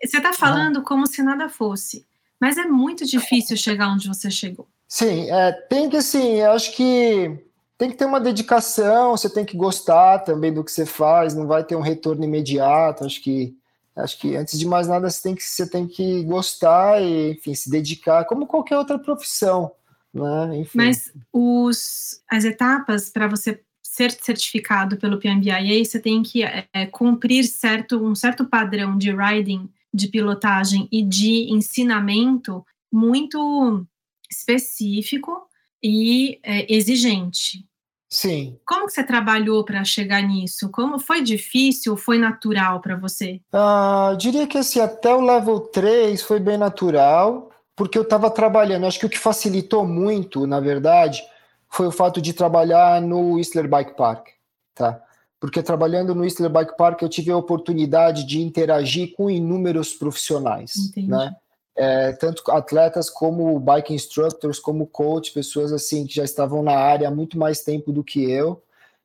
[SPEAKER 2] Você está falando como se nada fosse, mas é muito difícil chegar onde você chegou.
[SPEAKER 3] Sim, é, tem que assim, eu acho que tem que ter uma dedicação, você tem que gostar também do que você faz, não vai ter um retorno imediato. Acho que acho que antes de mais nada você tem que você tem que gostar e enfim se dedicar como qualquer outra profissão, né? Enfim.
[SPEAKER 2] Mas os as etapas para você ser certificado pelo PMBIA, você tem que é, cumprir certo um certo padrão de riding de pilotagem e de ensinamento muito específico e é, exigente.
[SPEAKER 3] Sim.
[SPEAKER 2] Como que você trabalhou para chegar nisso? Como foi difícil ou foi natural para você?
[SPEAKER 3] Ah, diria que assim, até o level 3 foi bem natural, porque eu estava trabalhando. Acho que o que facilitou muito, na verdade, foi o fato de trabalhar no Whistler Bike Park, tá? porque trabalhando no Whistler Bike Park eu tive a oportunidade de interagir com inúmeros profissionais, Entendi. né? É, tanto atletas como bike instructors, como coach, pessoas assim que já estavam na área há muito mais tempo do que eu,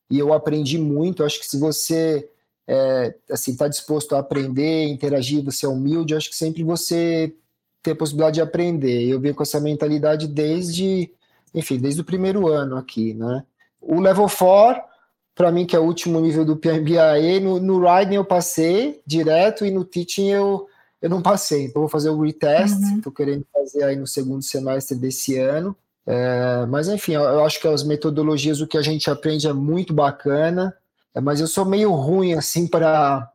[SPEAKER 3] e eu aprendi muito. Acho que se você é, assim está disposto a aprender, interagir, você é humilde, acho que sempre você tem a possibilidade de aprender. Eu venho com essa mentalidade desde, enfim, desde o primeiro ano aqui, né? O level 4 para mim, que é o último nível do PMBA, no, no riding eu passei direto e no teaching eu, eu não passei. Então, vou fazer o retest, estou uhum. querendo fazer aí no segundo semestre desse ano. É, mas, enfim, eu, eu, acho que as metodologias, o que a gente aprende é muito bacana, é, mas eu sou meio ruim, assim, para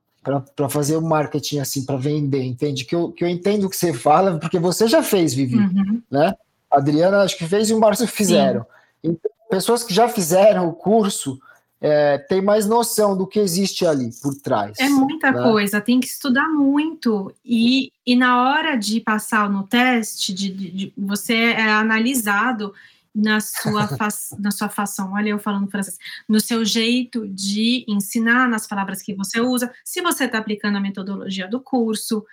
[SPEAKER 3] para fazer o marketing assim para vender, entende? Que eu, que eu entendo o que você fala, porque você já fez, Vivi, uhum. né? A Adriana acho que fez e o Márcio fizeram. Então, pessoas que já fizeram o curso é, tem mais noção do que existe ali por trás.
[SPEAKER 2] É muita né? coisa, tem que estudar muito. E, e na hora de passar no teste, de, de, de você é analisado na sua, fa na sua fação, olha eu falando francês, no seu jeito de ensinar, nas palavras que você usa, se você está aplicando a metodologia do curso,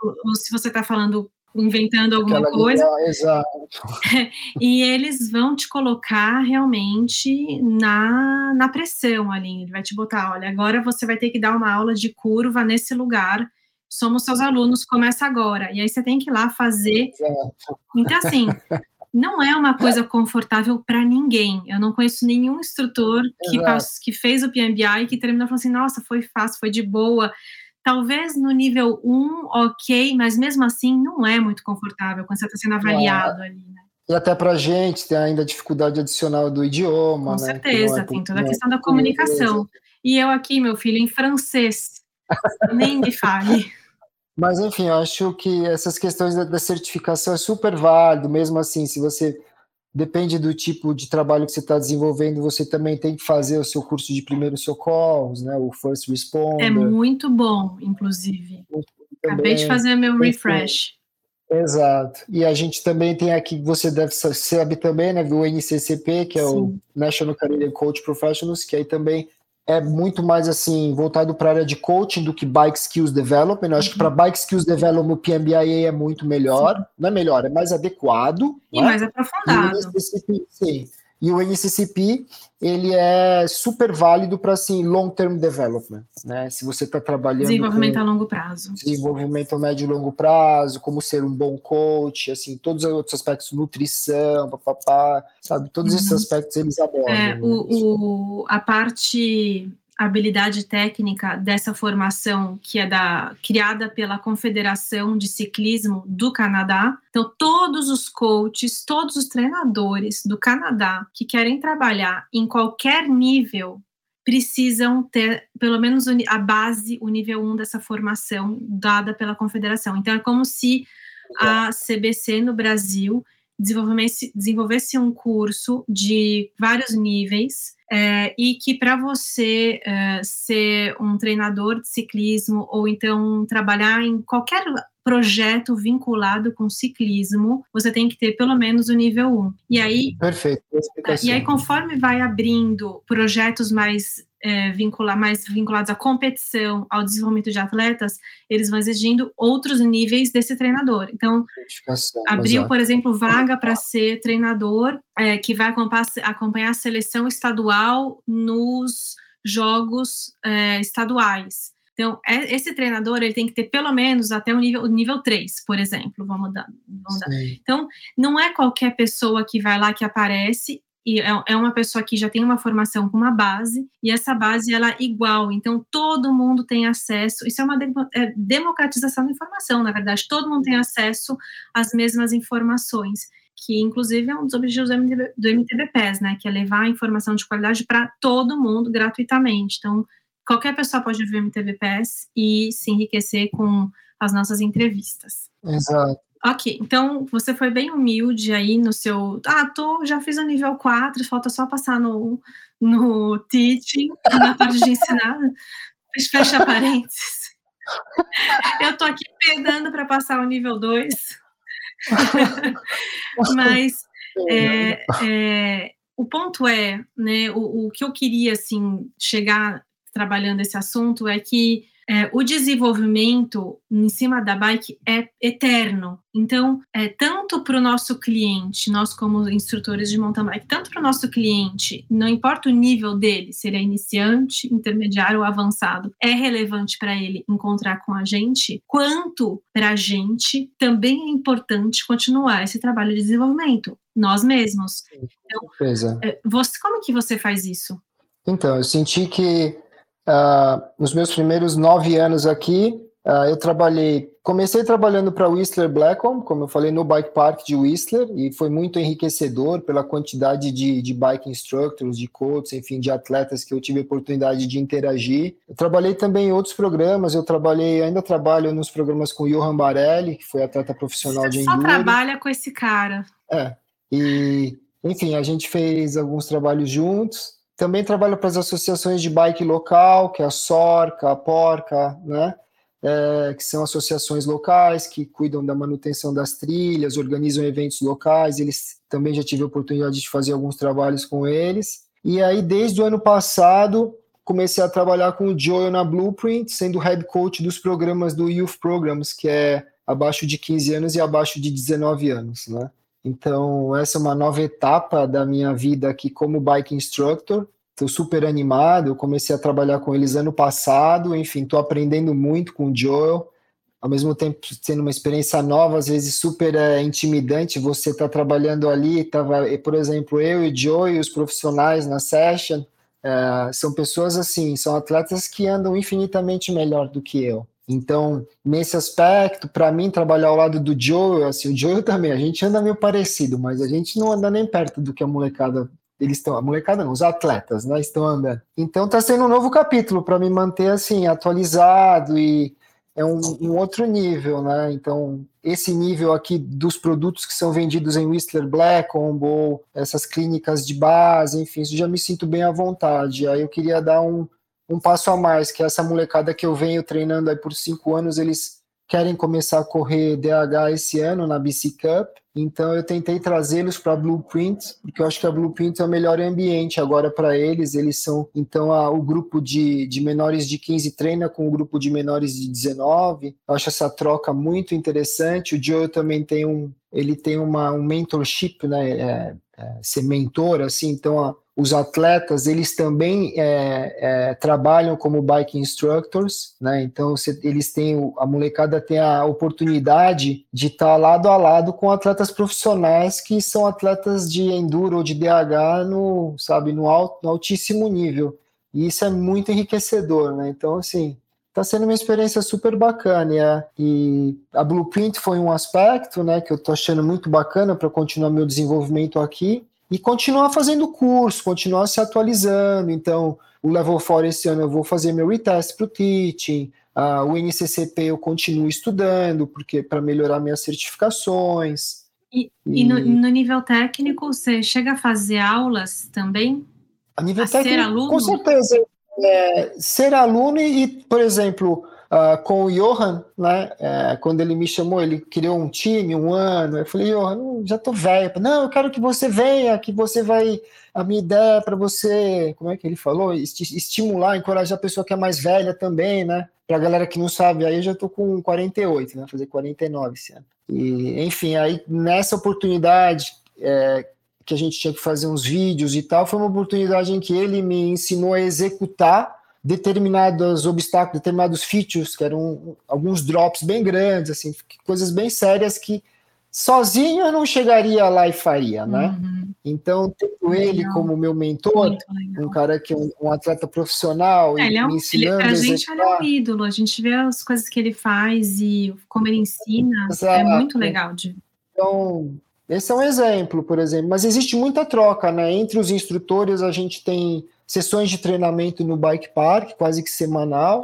[SPEAKER 2] ou, ou se você está falando inventando alguma Aquela coisa.
[SPEAKER 3] exato.
[SPEAKER 2] e eles vão te colocar realmente na, na pressão ali. Ele vai te botar, olha, agora você vai ter que dar uma aula de curva nesse lugar. Somos seus alunos, começa agora. E aí você tem que ir lá fazer. Exato. Então, assim, não é uma coisa confortável para ninguém. Eu não conheço nenhum instrutor que, que fez o PMBI e que terminou falando assim, nossa, foi fácil, foi de boa talvez no nível 1, ok, mas mesmo assim não é muito confortável quando você está sendo avaliado é. ali, né?
[SPEAKER 3] E até para a gente tem ainda a dificuldade adicional do idioma,
[SPEAKER 2] Com né? certeza, é tem toda a questão da comunicação. E eu aqui, meu filho, em francês, nem me fale.
[SPEAKER 3] Mas enfim, eu acho que essas questões da, da certificação é super válido, mesmo assim, se você depende do tipo de trabalho que você está desenvolvendo, você também tem que fazer o seu curso de primeiros socorros, né? O First Responder.
[SPEAKER 2] É muito bom, inclusive. Acabei de fazer meu refresh.
[SPEAKER 3] Exato. E a gente também tem aqui, você deve saber também, né? O NCCP, que é Sim. o National Career Coach Professionals, que aí também é muito mais assim voltado para a área de coaching do que bike skills development. Eu acho uhum. que para bike skills development o PMBIA é muito melhor, sim. não é melhor, é mais adequado
[SPEAKER 2] e né? mais aprofundado.
[SPEAKER 3] E sim. E o NCCP ele é super válido para assim long term development, né? Se você está trabalhando
[SPEAKER 2] desenvolvimento a longo prazo,
[SPEAKER 3] desenvolvimento a médio e longo prazo, como ser um bom coach, assim todos os outros aspectos, nutrição, papapá, sabe? Todos uhum. esses aspectos eles abordam.
[SPEAKER 2] É, o, né? o, a parte habilidade técnica dessa formação que é da criada pela Confederação de Ciclismo do Canadá. Então, todos os coaches, todos os treinadores do Canadá que querem trabalhar em qualquer nível precisam ter pelo menos a base, o nível 1 dessa formação dada pela Confederação. Então, é como se a CBC no Brasil desenvolvesse, desenvolvesse um curso de vários níveis é, e que para você é, ser um treinador de ciclismo ou então trabalhar em qualquer projeto vinculado com ciclismo, você tem que ter pelo menos o nível 1. E aí,
[SPEAKER 3] Perfeito.
[SPEAKER 2] E aí, conforme vai abrindo projetos mais é, vincular, mais vinculados à competição, ao desenvolvimento de atletas, eles vão exigindo outros níveis desse treinador. Então, abriu, por exemplo, vaga para ser treinador é, que vai acompanhar a seleção estadual nos jogos é, estaduais. Então, é, esse treinador ele tem que ter pelo menos até o nível, o nível 3, por exemplo. Vamos dar. Vamos dar. Então, não é qualquer pessoa que vai lá que aparece e é, é uma pessoa que já tem uma formação com uma base, e essa base ela é igual, então todo mundo tem acesso, isso é uma é democratização da informação, na verdade, todo mundo tem acesso às mesmas informações, que inclusive é um dos objetivos do, MTB, do MTBPES, né, que é levar a informação de qualidade para todo mundo gratuitamente, então qualquer pessoa pode ver o MTBPES e se enriquecer com as nossas entrevistas.
[SPEAKER 3] Exato.
[SPEAKER 2] Ok, então você foi bem humilde aí no seu. Ah, tô, já fiz o nível 4, falta só passar no, no teaching, na parte de ensinar. Fecha parênteses. Eu tô aqui pedando para passar o nível 2. Mas é, é, o ponto é, né, o, o que eu queria assim chegar trabalhando esse assunto é que é, o desenvolvimento em cima da bike é eterno. Então, é tanto para o nosso cliente, nós como instrutores de mountain bike, tanto para o nosso cliente, não importa o nível dele, se ele é iniciante, intermediário ou avançado, é relevante para ele encontrar com a gente, quanto para a gente também é importante continuar esse trabalho de desenvolvimento, nós mesmos. Então, é, você, como que você faz isso?
[SPEAKER 3] Então, eu senti que Uh, nos meus primeiros nove anos aqui, uh, eu trabalhei, comecei trabalhando para Whistler Blackcomb, como eu falei, no Bike Park de Whistler, e foi muito enriquecedor pela quantidade de, de bike instructors, de coaches, enfim, de atletas que eu tive a oportunidade de interagir. Eu trabalhei também em outros programas, eu trabalhei, ainda trabalho nos programas com Johan Barelli, que foi atleta profissional
[SPEAKER 2] Você
[SPEAKER 3] de
[SPEAKER 2] enduro. só trabalha com esse cara.
[SPEAKER 3] É, e, enfim, a gente fez alguns trabalhos juntos, também trabalho para as associações de bike local, que é a SORCA, a PORCA, né? É, que são associações locais que cuidam da manutenção das trilhas, organizam eventos locais. Eles também já tive a oportunidade de fazer alguns trabalhos com eles. E aí, desde o ano passado, comecei a trabalhar com o Joel na Blueprint, sendo head coach dos programas do Youth Programs, que é abaixo de 15 anos e abaixo de 19 anos, né? Então, essa é uma nova etapa da minha vida aqui como bike instructor. Estou super animado. Eu comecei a trabalhar com eles ano passado. Enfim, estou aprendendo muito com o Joel. Ao mesmo tempo, sendo uma experiência nova, às vezes super é, intimidante. Você está trabalhando ali, tava, por exemplo, eu e o Joe e os profissionais na session. É, são pessoas assim, são atletas que andam infinitamente melhor do que eu. Então, nesse aspecto, para mim, trabalhar ao lado do Joe, assim, o Joe também, a gente anda meio parecido, mas a gente não anda nem perto do que a molecada, eles estão, a molecada não, os atletas, né, estão andando. Então, está sendo um novo capítulo para me manter, assim, atualizado e é um, um, outro nível, né, então, esse nível aqui dos produtos que são vendidos em Whistler Black, ou essas clínicas de base, enfim, isso já me sinto bem à vontade. Aí eu queria dar um um passo a mais, que essa molecada que eu venho treinando aí por cinco anos, eles querem começar a correr DH esse ano na BC Cup, então eu tentei trazê-los para a Blueprint, porque eu acho que a Blueprint é o melhor ambiente agora para eles, eles são, então a, o grupo de, de menores de 15 treina com o grupo de menores de 19, eu acho essa troca muito interessante, o Joe também tem um, ele tem uma, um mentorship, né, é, é, ser mentor, assim, então a, os atletas eles também é, é, trabalham como bike instructors, né? Então se, eles têm a molecada tem a oportunidade de estar lado a lado com atletas profissionais que são atletas de enduro ou de DH no sabe no, alto, no altíssimo nível. E isso é muito enriquecedor, né? Então assim está sendo uma experiência super bacana e a Blueprint foi um aspecto, né, que eu estou achando muito bacana para continuar meu desenvolvimento aqui e continuar fazendo curso, continuar se atualizando. Então, o Level 4 esse ano eu vou fazer meu retest para o teaching, uh, o NCCP eu continuo estudando, porque para melhorar minhas certificações.
[SPEAKER 2] E, e... e no, no, nível técnico, você chega a fazer aulas também?
[SPEAKER 3] A nível a técnico, ser aluno? com certeza. É, ser aluno e, por exemplo, uh, com o Johan, né? É, quando ele me chamou, ele criou um time, um ano. Eu falei, Johan, já tô velho. Não, eu quero que você venha, que você vai. A minha ideia é para você, como é que ele falou? Estimular, encorajar a pessoa que é mais velha também, né? Pra galera que não sabe, aí eu já tô com 48, né? Fazer 49 esse ano. E, enfim, aí nessa oportunidade é, que a gente tinha que fazer uns vídeos e tal, foi uma oportunidade em que ele me ensinou a executar determinados obstáculos, determinados features, que eram alguns drops bem grandes, assim, coisas bem sérias que sozinho eu não chegaria lá e faria, né? Uhum. Então, tendo ele como meu mentor, um cara que é um, um atleta profissional
[SPEAKER 2] é, e é um, me ensinando ele, a gente ele é um ídolo, a gente vê as coisas que ele faz e como ele ensina, é Exato. é muito legal de
[SPEAKER 3] Então, esse é um exemplo, por exemplo, mas existe muita troca, né? Entre os instrutores a gente tem sessões de treinamento no bike park, quase que semanal.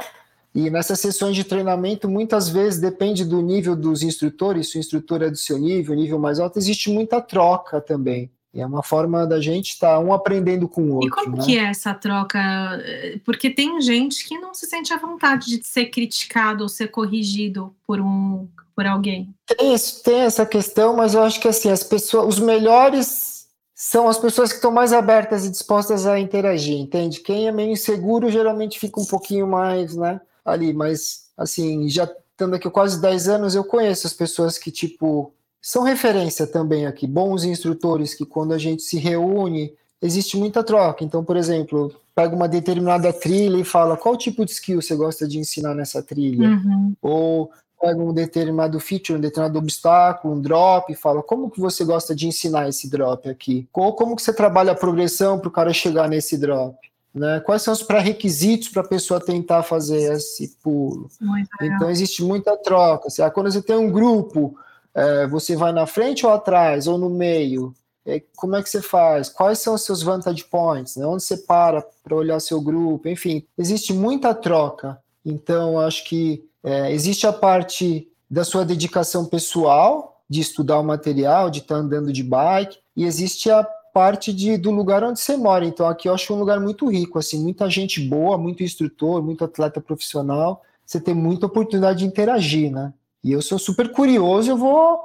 [SPEAKER 3] E nessas sessões de treinamento, muitas vezes depende do nível dos instrutores, se o instrutor é do seu nível, nível mais alto, existe muita troca também. E é uma forma da gente estar tá um aprendendo com o outro.
[SPEAKER 2] E como
[SPEAKER 3] né?
[SPEAKER 2] que é essa troca? Porque tem gente que não se sente à vontade de ser criticado ou ser corrigido por um por alguém.
[SPEAKER 3] Tem, tem essa questão, mas eu acho que assim, as pessoas, os melhores são as pessoas que estão mais abertas e dispostas a interagir, entende? Quem é meio inseguro geralmente fica um pouquinho mais, né, ali, mas assim, já estando aqui quase 10 anos, eu conheço as pessoas que, tipo, são referência também aqui, bons instrutores que quando a gente se reúne, existe muita troca. Então, por exemplo, pega uma determinada trilha e fala qual tipo de skill você gosta de ensinar nessa trilha. Uhum. Ou pega um determinado feature, um determinado obstáculo, um drop, e fala como que você gosta de ensinar esse drop aqui? Ou como que você trabalha a progressão para o cara chegar nesse drop? Né? Quais são os pré-requisitos para a pessoa tentar fazer esse pulo? então existe muita troca. Ah, quando você tem um grupo, é, você vai na frente ou atrás, ou no meio? É, como é que você faz? Quais são os seus vantage points? Né? Onde você para para olhar seu grupo? Enfim, existe muita troca. Então, acho que é, existe a parte da sua dedicação pessoal, de estudar o material, de estar tá andando de bike, e existe a parte de, do lugar onde você mora. Então, aqui eu acho um lugar muito rico, assim, muita gente boa, muito instrutor, muito atleta profissional. Você tem muita oportunidade de interagir, né? E eu sou super curioso, eu vou.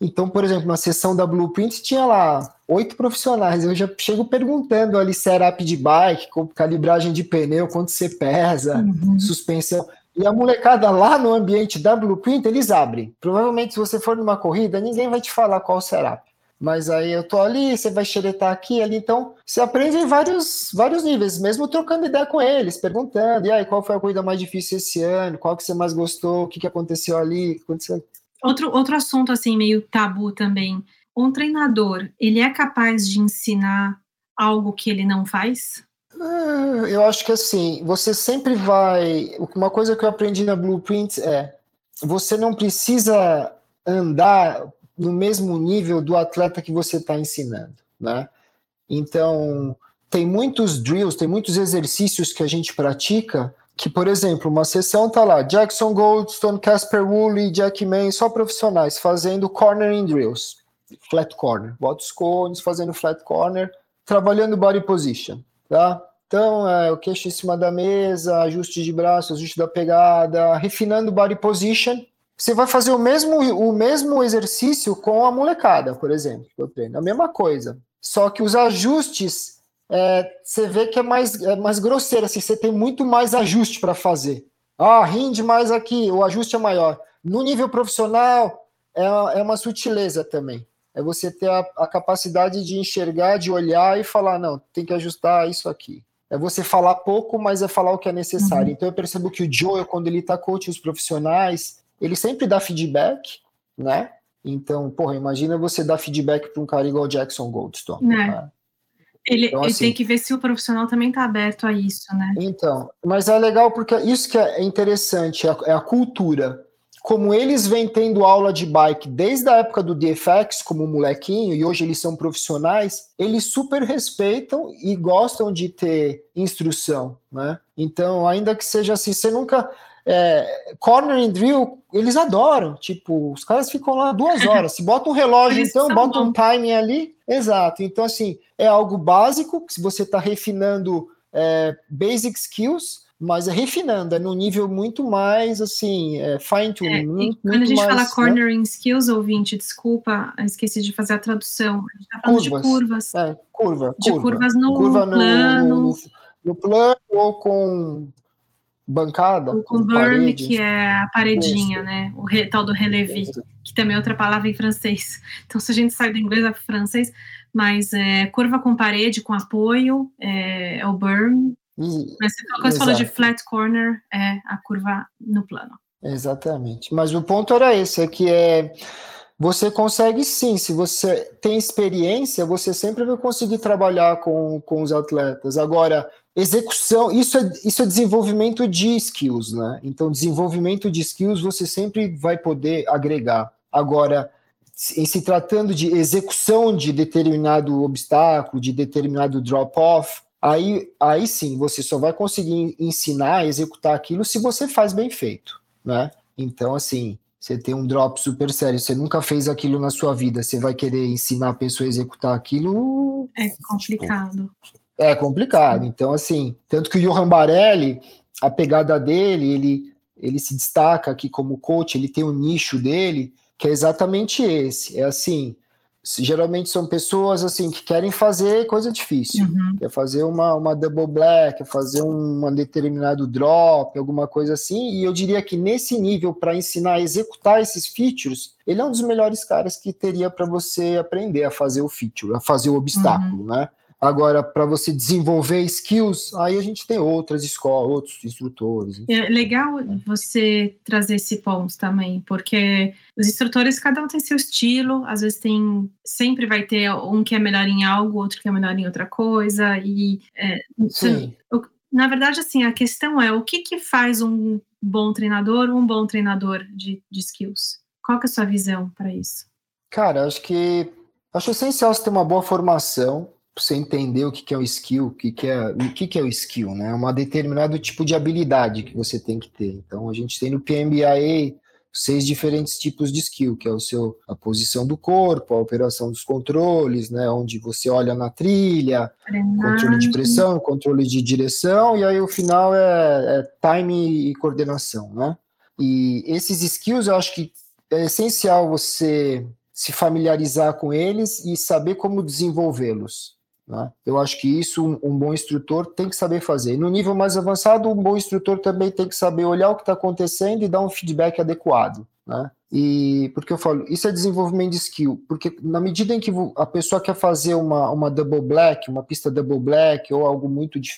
[SPEAKER 3] Então, por exemplo, na sessão da Blueprint tinha lá oito profissionais. Eu já chego perguntando ali setup de bike, calibragem de pneu, quanto você pesa, uhum. suspensão. E a molecada lá no ambiente da Blueprint, eles abrem. Provavelmente, se você for numa corrida, ninguém vai te falar qual será. Mas aí eu tô ali, você vai xeretar aqui, ali, então você aprende em vários, vários níveis, mesmo trocando ideia com eles, perguntando, e aí, qual foi a corrida mais difícil esse ano? Qual que você mais gostou? O que, que aconteceu ali? Aconteceu...
[SPEAKER 2] Outro, outro assunto, assim, meio tabu também. Um treinador, ele é capaz de ensinar algo que ele não faz?
[SPEAKER 3] Ah, eu acho que assim, você sempre vai. Uma coisa que eu aprendi na Blueprint é: você não precisa andar no mesmo nível do atleta que você está ensinando, né? Então, tem muitos drills, tem muitos exercícios que a gente pratica que, por exemplo, uma sessão tá lá, Jackson Goldstone, Casper Woolley, Jack May, só profissionais fazendo cornering drills, flat corner, bota os cones fazendo flat corner, trabalhando body position, tá? Então, é, o queixo em cima da mesa, ajuste de braço, ajuste da pegada, refinando body position. Você vai fazer o mesmo, o mesmo exercício com a molecada, por exemplo, que eu treino. A mesma coisa. Só que os ajustes, é, você vê que é mais, é mais grosseiro, assim, você tem muito mais ajuste para fazer. Ah, rinde mais aqui, o ajuste é maior. No nível profissional, é, é uma sutileza também. É você ter a, a capacidade de enxergar, de olhar e falar, não, tem que ajustar isso aqui é você falar pouco, mas é falar o que é necessário. Uhum. Então eu percebo que o Joel, quando ele está coaching os profissionais, ele sempre dá feedback, né? Então, porra, imagina você dar feedback para um cara igual Jackson Goldstone.
[SPEAKER 2] Né? Ele, então, ele assim, tem que ver se o profissional também está aberto a isso, né?
[SPEAKER 3] Então, mas é legal porque isso que é interessante, é a, é a cultura como eles vêm tendo aula de bike desde a época do DFX, como molequinho, e hoje eles são profissionais, eles super respeitam e gostam de ter instrução, né? Então, ainda que seja assim, você nunca. É, corner and drill, eles adoram. Tipo, os caras ficam lá duas horas. Se bota um relógio, então, bota um timing ali. Exato. Então, assim, é algo básico, se você está refinando é, basic skills, mas é refinando, é num nível muito mais assim, é fine tuning. É, muito,
[SPEAKER 2] quando a gente
[SPEAKER 3] mais,
[SPEAKER 2] fala né? cornering né? skills, ouvinte, desculpa, esqueci de fazer a tradução. A gente tá falando curvas, de curvas.
[SPEAKER 3] É, curva,
[SPEAKER 2] de
[SPEAKER 3] curva.
[SPEAKER 2] curvas no curva plano. No, no,
[SPEAKER 3] no, plano ou com bancada.
[SPEAKER 2] Ou com, com burn, parede. que é a paredinha, Isso. né? O re, tal do relevé, que também é outra palavra em francês. Então, se a gente sai do inglês para francês, mas é, curva com parede, com apoio, é, é o burn, mas quando você falou de flat corner, é a curva no plano.
[SPEAKER 3] Exatamente. Mas o ponto era esse, é que é você consegue sim, se você tem experiência, você sempre vai conseguir trabalhar com, com os atletas. Agora, execução, isso é, isso é desenvolvimento de skills, né? Então, desenvolvimento de skills você sempre vai poder agregar. Agora, em se tratando de execução de determinado obstáculo, de determinado drop-off, aí, aí sim você só vai conseguir ensinar, executar aquilo se você faz bem feito, né? Então, assim, você tem um drop super sério, você nunca fez aquilo na sua vida, você vai querer ensinar a pessoa a executar aquilo.
[SPEAKER 2] É complicado.
[SPEAKER 3] É complicado. Então, assim, tanto que o Johan Barelli, a pegada dele, ele, ele se destaca aqui como coach, ele tem um nicho dele, que é exatamente esse. É assim, geralmente são pessoas assim que querem fazer coisa difícil, uhum. quer fazer uma, uma double black, quer fazer um, um determinado drop, alguma coisa assim, e eu diria que nesse nível para ensinar a executar esses features, ele é um dos melhores caras que teria para você aprender a fazer o feature, a fazer o obstáculo, uhum. né? Agora, para você desenvolver skills, aí a gente tem outras escolas, outros instrutores.
[SPEAKER 2] É legal você trazer esse ponto também, porque os instrutores, cada um tem seu estilo, às vezes tem, sempre vai ter um que é melhor em algo, outro que é melhor em outra coisa, e é, Sim. na verdade, assim, a questão é o que, que faz um bom treinador um bom treinador de, de skills? Qual que é a sua visão para isso?
[SPEAKER 3] Cara, acho que acho essencial você ter uma boa formação, você entender o que, é o skill, o que, é o que, que é o skill, né? É uma determinado tipo de habilidade que você tem que ter. Então a gente tem no PMBA seis diferentes tipos de skill, que é o seu a posição do corpo, a operação dos controles, né? Onde você olha na trilha, controle de pressão, controle de direção, e aí o final é, é time e coordenação, né? E esses skills eu acho que é essencial você se familiarizar com eles e saber como desenvolvê-los. Né? Eu acho que isso um, um, bom instrutor tem que saber fazer. No nível mais avançado, um bom instrutor também tem que saber olhar o que está acontecendo e dar um feedback adequado. Né? E porque eu falo, isso é desenvolvimento de skill, porque na medida em que a pessoa quer fazer uma, uma double black, uma pista double black ou algo muito de,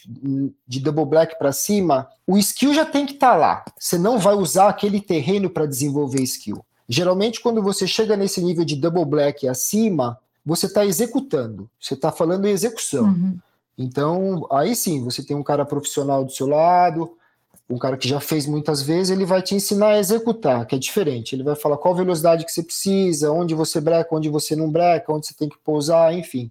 [SPEAKER 3] de double black para cima, o skill já tem que estar tá lá. Você não vai usar aquele terreno para desenvolver skill. Geralmente, quando você chega nesse nível de double black acima, você está executando, você está falando em execução. Uhum. Então, aí sim, você tem um cara profissional do seu lado, um cara que já fez muitas vezes, ele vai te ensinar a executar, que é diferente. Ele vai falar qual velocidade que você precisa, onde você breca, onde você não breca, onde você tem que pousar, enfim.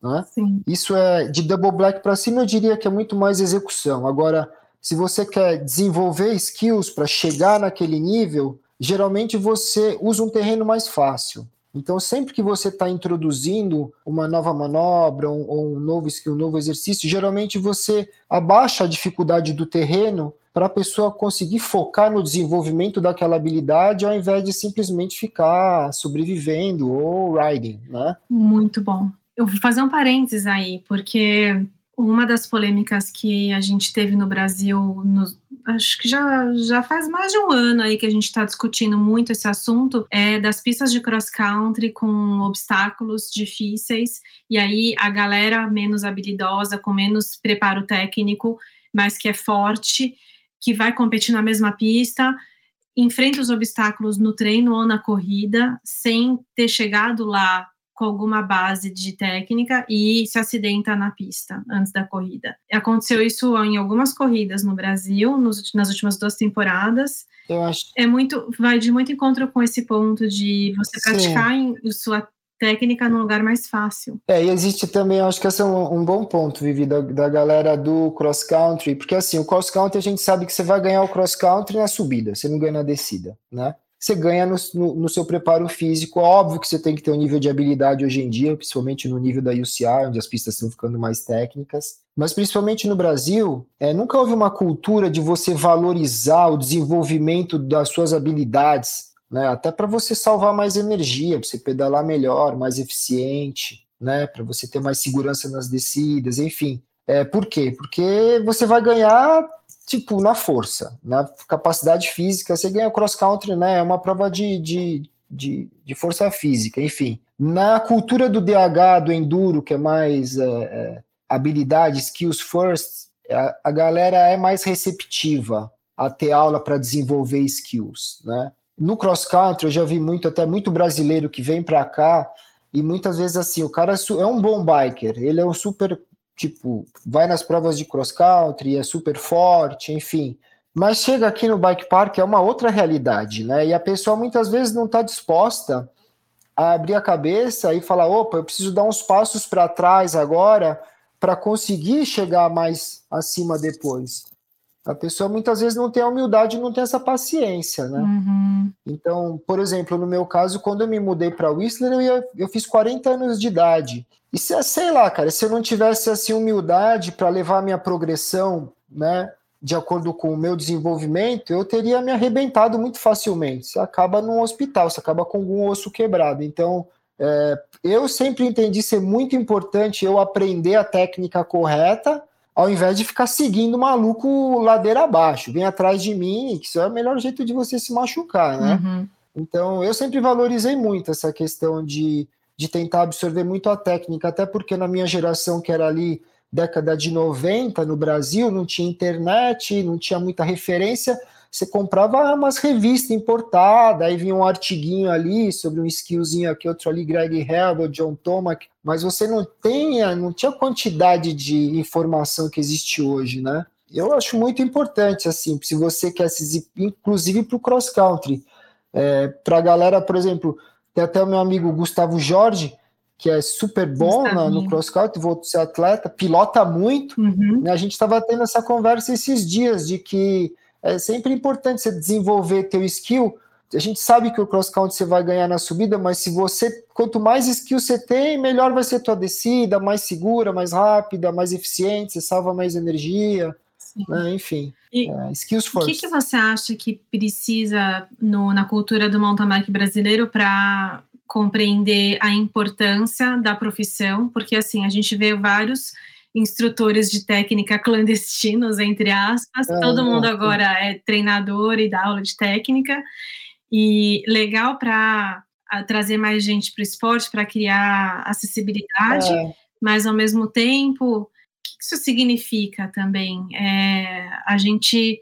[SPEAKER 3] Né? Isso é de double black para cima, eu diria que é muito mais execução. Agora, se você quer desenvolver skills para chegar naquele nível, geralmente você usa um terreno mais fácil. Então, sempre que você está introduzindo uma nova manobra um, ou um novo skill, um novo exercício, geralmente você abaixa a dificuldade do terreno para a pessoa conseguir focar no desenvolvimento daquela habilidade ao invés de simplesmente ficar sobrevivendo ou riding, né?
[SPEAKER 2] Muito bom. Eu vou fazer um parênteses aí, porque uma das polêmicas que a gente teve no Brasil, no, acho que já, já faz mais de um ano aí que a gente está discutindo muito esse assunto, é das pistas de cross-country com obstáculos difíceis, e aí a galera menos habilidosa, com menos preparo técnico, mas que é forte, que vai competir na mesma pista, enfrenta os obstáculos no treino ou na corrida, sem ter chegado lá com alguma base de técnica e se acidenta na pista antes da corrida. Aconteceu isso em algumas corridas no Brasil nos, nas últimas duas temporadas.
[SPEAKER 3] Eu acho.
[SPEAKER 2] É muito, vai de muito encontro com esse ponto de você praticar em, sua técnica num lugar mais fácil.
[SPEAKER 3] É, e existe também, acho que esse é um, um bom ponto, Vivi, da, da galera do cross country, porque assim, o cross country a gente sabe que você vai ganhar o cross country na subida, você não ganha na descida, né? Você ganha no, no, no, seu preparo físico. Óbvio que você tem que ter um nível de habilidade hoje em dia, principalmente no nível da UCI, onde as pistas estão ficando mais técnicas. Mas principalmente no Brasil, é, nunca houve uma cultura de você valorizar o desenvolvimento das suas habilidades, né? até para você salvar mais energia, para você pedalar melhor, mais eficiente, né? para você ter mais segurança nas descidas, enfim. É, por quê? Porque você vai ganhar tipo, na força, na capacidade física. Você ganha cross-country, né? É uma prova de, de, de, de, força física, enfim. Na cultura do DH, do enduro, que é mais é, é, habilidade, skills first, a, a galera é mais receptiva a ter aula para desenvolver skills, né? No cross country eu já vi muito, até muito brasileiro que vem para cá e muitas vezes assim, o cara é, é um bom biker, ele é um super tipo, vai nas provas de cross country, é super forte, enfim. Mas chega aqui no bike park é uma outra realidade, né? E a pessoa muitas vezes não está disposta a abrir a cabeça e falar: opa, eu preciso dar uns passos para trás agora para conseguir chegar mais acima depois. A pessoa muitas vezes não tem a humildade, não tem essa paciência, né? Uhum. Então, por exemplo, no meu caso, quando eu me mudei para Whistler, eu, eu fiz 40 anos de idade. E se, sei lá, cara, se eu não tivesse assim humildade para levar a minha progressão, né, de acordo com o meu desenvolvimento, eu teria me arrebentado muito facilmente. Você acaba num hospital, você acaba com algum osso quebrado. Então, é, eu sempre entendi ser muito importante eu aprender a técnica correta ao invés de ficar seguindo o maluco ladeira abaixo, vem atrás de mim, que isso é o melhor jeito de você se machucar, né? Uhum. Então, eu sempre valorizei muito essa questão de, de tentar absorver muito a técnica, até porque na minha geração, que era ali década de 90 no Brasil, não tinha internet, não tinha muita referência, você comprava umas revistas importadas, aí vinha um artiguinho ali sobre um skillzinho aqui, outro ali, Greg Hell, John Tomac, mas você não tinha, não tinha quantidade de informação que existe hoje, né? Eu acho muito importante, assim, se você quer se inclusive para o cross country, é, para a galera, por exemplo, tem até o meu amigo Gustavo Jorge, que é super bom na, no cross country, vou ser atleta, pilota muito. Uhum. Né? A gente estava tendo essa conversa esses dias de que é sempre importante você desenvolver teu skill. A gente sabe que o cross country você vai ganhar na subida, mas se você quanto mais skill você tem, melhor vai ser tua descida, mais segura, mais rápida, mais eficiente, você salva mais energia, né? enfim.
[SPEAKER 2] E é, skills first. O que, que você acha que precisa no, na cultura do mountain bike brasileiro para compreender a importância da profissão? Porque assim a gente vê vários instrutores de técnica clandestinos, entre aspas. É, Todo mundo agora é treinador e dá aula de técnica. E legal para trazer mais gente para o esporte, para criar acessibilidade, é. mas ao mesmo tempo, isso significa também? É, a gente.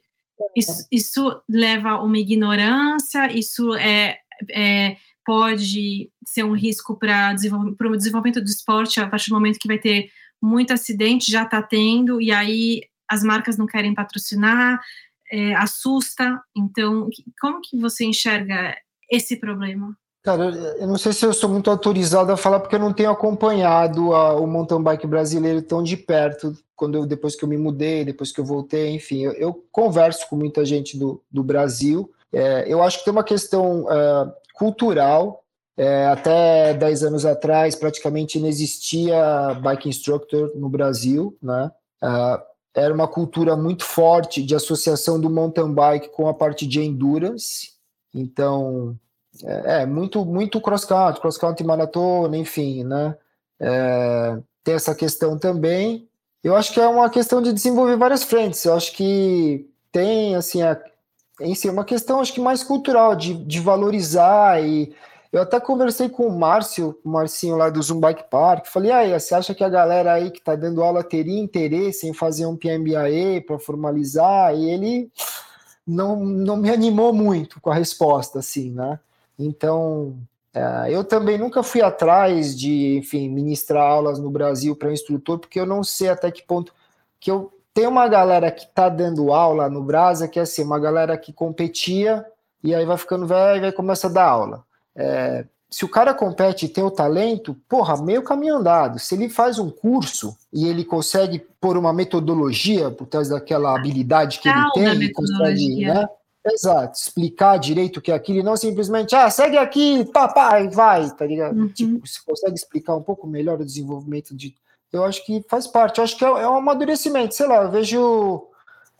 [SPEAKER 2] Isso, isso, leva a uma ignorância, isso é, é pode ser um risco para o desenvolvimento do esporte a partir do momento que vai ter muito acidente já está tendo, e aí as marcas não querem patrocinar, é, assusta. Então, como que você enxerga esse problema?
[SPEAKER 3] Cara, eu não sei se eu sou muito autorizado a falar porque eu não tenho acompanhado a, o mountain bike brasileiro tão de perto. Quando eu, depois que eu me mudei, depois que eu voltei, enfim, eu, eu converso com muita gente do, do Brasil. É, eu acho que tem uma questão é, cultural é, até 10 anos atrás, praticamente não existia bike instructor no Brasil, né? É, era uma cultura muito forte de associação do mountain bike com a parte de endurance. Então, é, é muito, muito cross country, cross country maratona, enfim, né? É, tem essa questão também. Eu acho que é uma questão de desenvolver várias frentes. Eu acho que tem, assim, a, em si, uma questão, acho que mais cultural, de, de valorizar e eu até conversei com o Márcio, o Marcinho lá do Zoom Bike Park, falei, aí, você acha que a galera aí que está dando aula teria interesse em fazer um PMBA para formalizar? E ele não, não me animou muito com a resposta, assim, né? Então, é, eu também nunca fui atrás de, enfim, ministrar aulas no Brasil para instrutor, porque eu não sei até que ponto que eu tem uma galera que está dando aula no Brasa, que é assim, uma galera que competia e aí vai ficando velho e vai começar a dar aula. É, se o cara compete e tem o talento, porra, meio caminho andado. Se ele faz um curso e ele consegue pôr uma metodologia por trás daquela habilidade que ele tem, ele consegue, né? Exato, explicar direito o que é aquilo e não simplesmente, ah, segue aqui, papai, vai, tá ligado? Uhum. Tipo, se consegue explicar um pouco melhor o desenvolvimento de. Eu acho que faz parte, eu acho que é, é um amadurecimento, sei lá, eu vejo,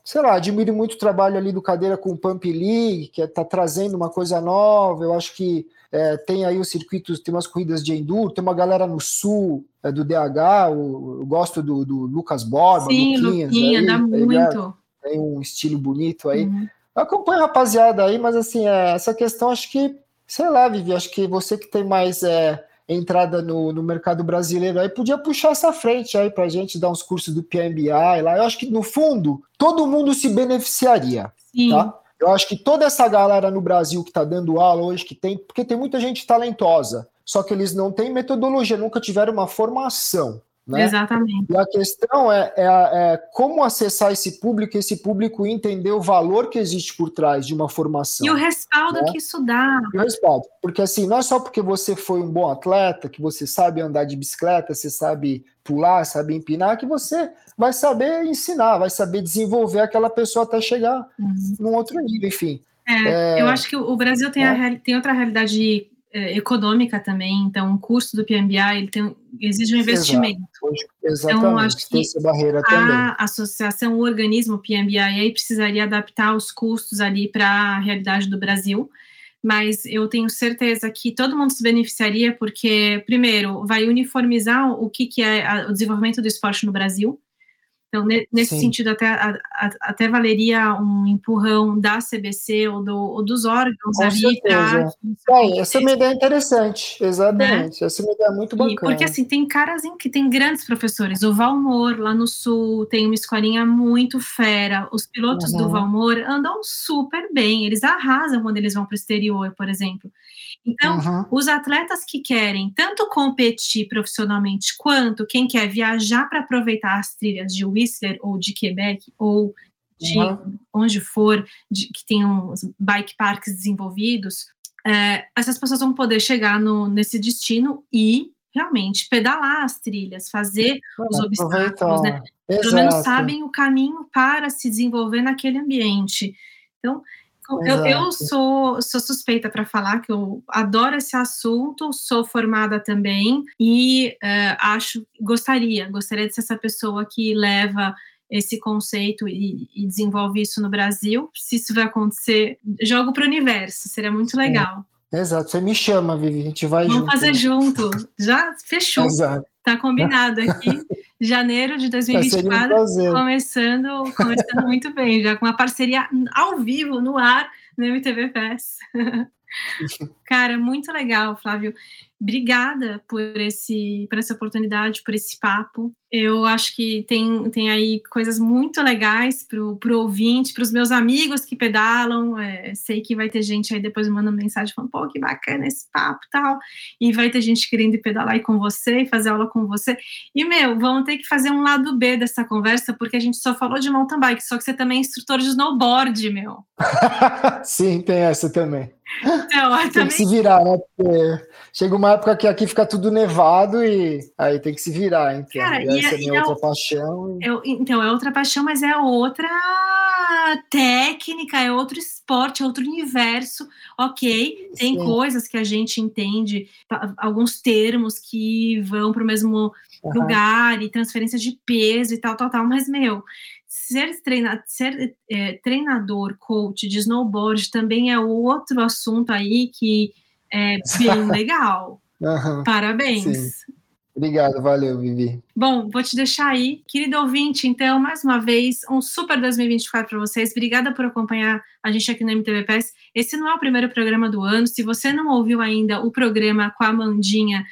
[SPEAKER 3] sei lá, admiro muito o trabalho ali do Cadeira com o Pump League, que é, tá trazendo uma coisa nova, eu acho que é, tem aí os circuitos, tem umas corridas de enduro, tem uma galera no sul é, do DH, o, eu gosto do, do Lucas Borba,
[SPEAKER 2] Sim, Luquinhas, Luquinha, aí, dá tá muito.
[SPEAKER 3] Tem um estilo bonito aí. Uhum. Eu acompanho a rapaziada aí, mas assim, é, essa questão acho que, sei lá, Vivi, acho que você que tem mais é, entrada no, no mercado brasileiro aí, podia puxar essa frente aí pra gente dar uns cursos do PMBI lá. Eu acho que, no fundo, todo mundo se beneficiaria, Sim. tá? Eu acho que toda essa galera no Brasil que está dando aula hoje, que tem, porque tem muita gente talentosa, só que eles não têm metodologia, nunca tiveram uma formação. Né?
[SPEAKER 2] Exatamente.
[SPEAKER 3] E a questão é, é, é, como acessar esse público, esse público entender o valor que existe por trás de uma formação.
[SPEAKER 2] E o respaldo né? que isso dá.
[SPEAKER 3] E o respaldo. Porque assim, não é só porque você foi um bom atleta, que você sabe andar de bicicleta, você sabe pular, sabe empinar, que você vai saber ensinar, vai saber desenvolver aquela pessoa até chegar uhum. num outro nível, enfim.
[SPEAKER 2] É, é, eu acho que o Brasil tem, a, é. tem outra realidade é, econômica também, então o curso do PMBI ele tem, exige um investimento.
[SPEAKER 3] Exato. Então, acho que tem essa barreira
[SPEAKER 2] a
[SPEAKER 3] também.
[SPEAKER 2] associação, o organismo PMBI aí precisaria adaptar os custos ali para a realidade do Brasil, mas eu tenho certeza que todo mundo se beneficiaria porque, primeiro, vai uniformizar o que, que é o desenvolvimento do esporte no Brasil, então, nesse Sim. sentido, até, a, a, até valeria um empurrão da CBC ou, do, ou dos órgãos
[SPEAKER 3] Com ali para. Bem, essa é uma ideia interessante, exatamente. Né? Essa é uma ideia muito bacana. E
[SPEAKER 2] porque assim, tem caras que tem grandes professores. O Valmor, lá no sul, tem uma escolinha muito fera. Os pilotos uhum. do Valmor andam super bem, eles arrasam quando eles vão para o exterior, por exemplo. Então, uhum. os atletas que querem tanto competir profissionalmente quanto quem quer viajar para aproveitar as trilhas de Whistler ou de Quebec ou de uhum. onde for, de, que tenham bike parks desenvolvidos, é, essas pessoas vão poder chegar no, nesse destino e realmente pedalar as trilhas, fazer os obstáculos, né? Pelo menos sabem o caminho para se desenvolver naquele ambiente. Então, eu, eu, sou, sou suspeita para falar que eu adoro esse assunto, sou formada também e uh, acho, gostaria, gostaria de ser essa pessoa que leva esse conceito e, e, desenvolve isso no Brasil. Se isso vai acontecer, jogo para o universo, seria muito legal.
[SPEAKER 3] É. Exato, você me chama, Vivi, a gente vai
[SPEAKER 2] Vamos
[SPEAKER 3] junto.
[SPEAKER 2] Vamos fazer junto, já fechou. Exato. Tá combinado aqui. Janeiro de 2024, um começando, começando muito bem, já com uma parceria ao vivo, no ar, no MTV Pass. Cara, muito legal, Flávio. Obrigada por, esse, por essa oportunidade, por esse papo. Eu acho que tem, tem aí coisas muito legais para o ouvinte, para os meus amigos que pedalam. É, sei que vai ter gente aí depois mandando mensagem falando, pô, que bacana esse papo tal. E vai ter gente querendo pedalar aí com você e fazer aula com você. E, meu, vamos ter que fazer um lado B dessa conversa, porque a gente só falou de mountain bike, só que você também é instrutor de snowboard, meu.
[SPEAKER 3] Sim, tem essa também.
[SPEAKER 2] Então,
[SPEAKER 3] tem
[SPEAKER 2] também...
[SPEAKER 3] que se virar, né? Porque chega uma época que aqui fica tudo nevado e aí tem que se virar. Então, Cara, e essa é, minha é outra paixão.
[SPEAKER 2] É, então, é outra paixão, mas é outra técnica, é outro esporte, é outro universo. Ok, tem Sim. coisas que a gente entende, alguns termos que vão para o mesmo uhum. lugar e transferência de peso e tal, tal, tal, mas, meu, ser, treina, ser é, treinador, coach de snowboard também é outro assunto aí que é bem legal. Uhum, Parabéns. Sim.
[SPEAKER 3] Obrigado, valeu, Vivi.
[SPEAKER 2] Bom, vou te deixar aí. Querido ouvinte, então, mais uma vez, um super 2024 para vocês. Obrigada por acompanhar a gente aqui no MTVPS. Esse não é o primeiro programa do ano. Se você não ouviu ainda o programa com a Amandinha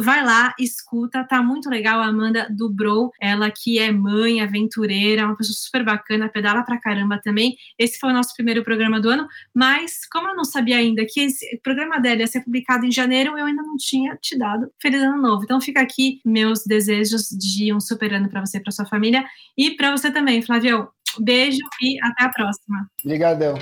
[SPEAKER 2] vai lá, escuta, tá muito legal. A Amanda Dubrou, ela que é mãe, aventureira, uma pessoa super bacana, pedala pra caramba também. Esse foi o nosso primeiro programa do ano, mas como eu não sabia ainda que esse programa dela ia ser publicado em janeiro, eu ainda não tinha te dado Feliz Ano Novo. Então fica aqui meus desejos de um super ano para você para sua família e para você também, Flavio. Beijo e até a próxima.
[SPEAKER 3] Obrigadão.